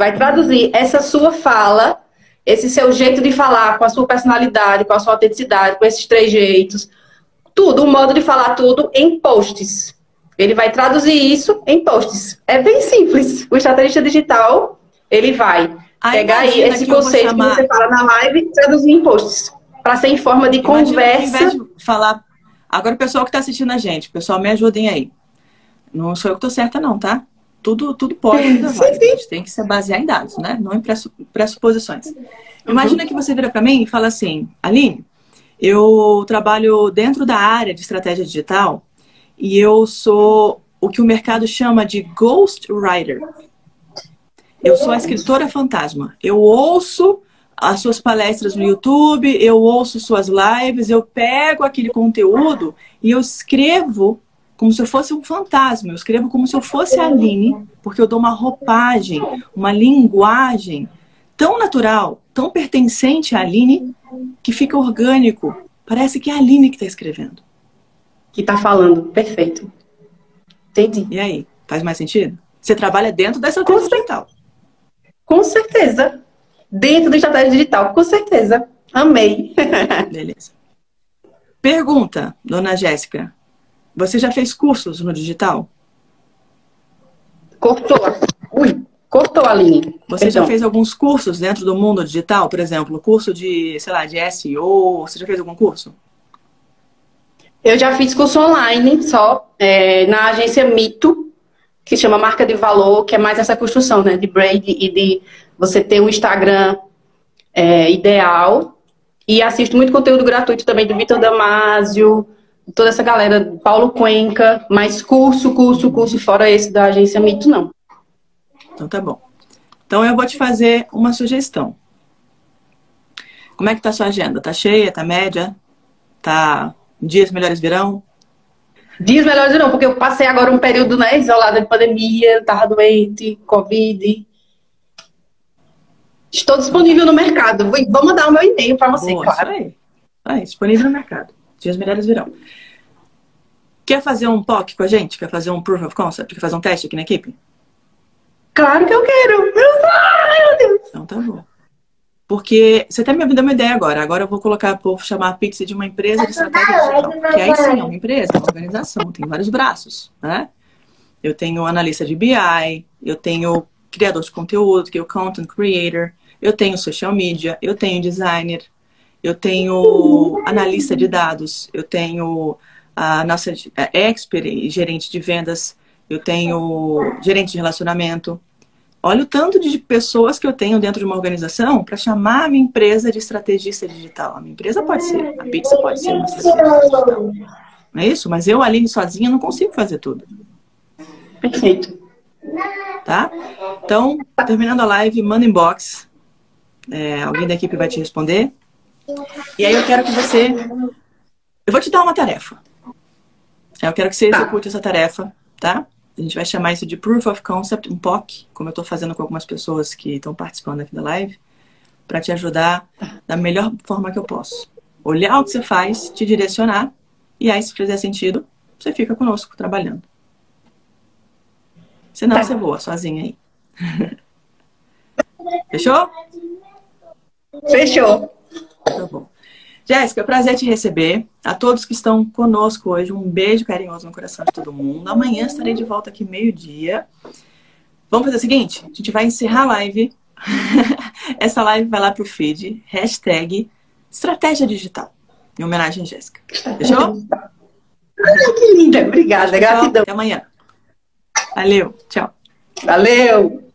vai traduzir essa sua fala, esse seu jeito de falar, com a sua personalidade, com a sua autenticidade, com esses três jeitos, tudo, o modo de falar tudo em posts. Ele vai traduzir isso em posts. É bem simples. O estrategista digital, ele vai aí pegar aí esse que conceito chamar... que você fala na live e traduzir em posts. Para ser em forma de imagina conversa. Que, de falar. Agora, o pessoal que está assistindo a gente, pessoal, me ajudem aí. Não sou eu que estou certa, não, tá? Tudo, tudo pode, ainda vai. A gente tem que se basear em dados, né? Não em pressuposições. Imagina uhum. que você vira para mim e fala assim, Aline, eu trabalho dentro da área de estratégia digital e eu sou o que o mercado chama de ghost writer. Eu sou a escritora fantasma. Eu ouço as suas palestras no YouTube, eu ouço suas lives, eu pego aquele conteúdo e eu escrevo como se eu fosse um fantasma. Eu escrevo como se eu fosse a Aline, porque eu dou uma roupagem, uma linguagem tão natural, tão pertencente à Aline, que fica orgânico. Parece que é a Aline que está escrevendo que está falando. Perfeito. Entendi. E aí, faz mais sentido? Você trabalha dentro estratégia com digital. Com certeza. Dentro da estratégia digital, com certeza. Amei. Beleza. Pergunta, dona Jéssica. Você já fez cursos no digital? Cortou. Ui, cortou a linha. Você Perdão. já fez alguns cursos dentro do mundo digital? Por exemplo, curso de, sei lá, de SEO? Você já fez algum curso? Eu já fiz curso online só, é, na agência Mito, que chama Marca de Valor, que é mais essa construção, né? De brand e de você ter um Instagram é, ideal. E assisto muito conteúdo gratuito também do Vitor Damasio, toda essa galera, Paulo Cuenca, mas curso, curso, curso, fora esse da agência Mito, não. Então tá bom. Então eu vou te fazer uma sugestão. Como é que tá a sua agenda? Tá cheia? Tá média? Tá Dias melhores virão? Dias melhores virão, porque eu passei agora um período né, isolada de pandemia, tava doente, Covid. Estou disponível no mercado. Vou mandar o meu e-mail para você, Boa, claro. Isso aí. aí. Disponível no mercado. Dias melhores virão. Quer fazer um POC com a gente? Quer fazer um Proof of Concept? Quer fazer um teste aqui na equipe? Claro que eu quero! Meu Deus! Então tá bom. Porque você até me deu uma ideia agora. Agora eu vou colocar, vou chamar a Pixie de uma empresa de estratégia digital. Porque aí sim é uma empresa, uma organização, tem vários braços, né? Eu tenho analista de BI, eu tenho criador de conteúdo, que é o content creator, eu tenho social media, eu tenho designer, eu tenho analista de dados, eu tenho a nossa expert e gerente de vendas, eu tenho gerente de relacionamento, Olha o tanto de pessoas que eu tenho dentro de uma organização para chamar a minha empresa de estrategista digital. A minha empresa pode ser, a pizza pode ser uma estrategista digital. Não é isso? Mas eu, Aline, sozinha, não consigo fazer tudo. Perfeito. Tá? Então, terminando a live, manda inbox. É, alguém da equipe vai te responder. E aí eu quero que você. Eu vou te dar uma tarefa. Eu quero que você tá. execute essa tarefa, tá? A gente vai chamar isso de Proof of Concept, um POC, como eu estou fazendo com algumas pessoas que estão participando aqui da live, para te ajudar da melhor forma que eu posso. Olhar o que você faz, te direcionar, e aí, se fizer sentido, você fica conosco trabalhando. Senão tá. você voa sozinha aí. Fechou? Fechou. Tá bom. Jéssica, prazer te receber. A todos que estão conosco hoje, um beijo carinhoso no coração de todo mundo. Amanhã estarei de volta aqui meio-dia. Vamos fazer o seguinte? A gente vai encerrar a live. Essa live vai lá pro feed, hashtag Estratégia Digital, em homenagem a Jéssica. Fechou? que linda. Obrigada. Gratidão. Até amanhã. Valeu. Tchau. Valeu.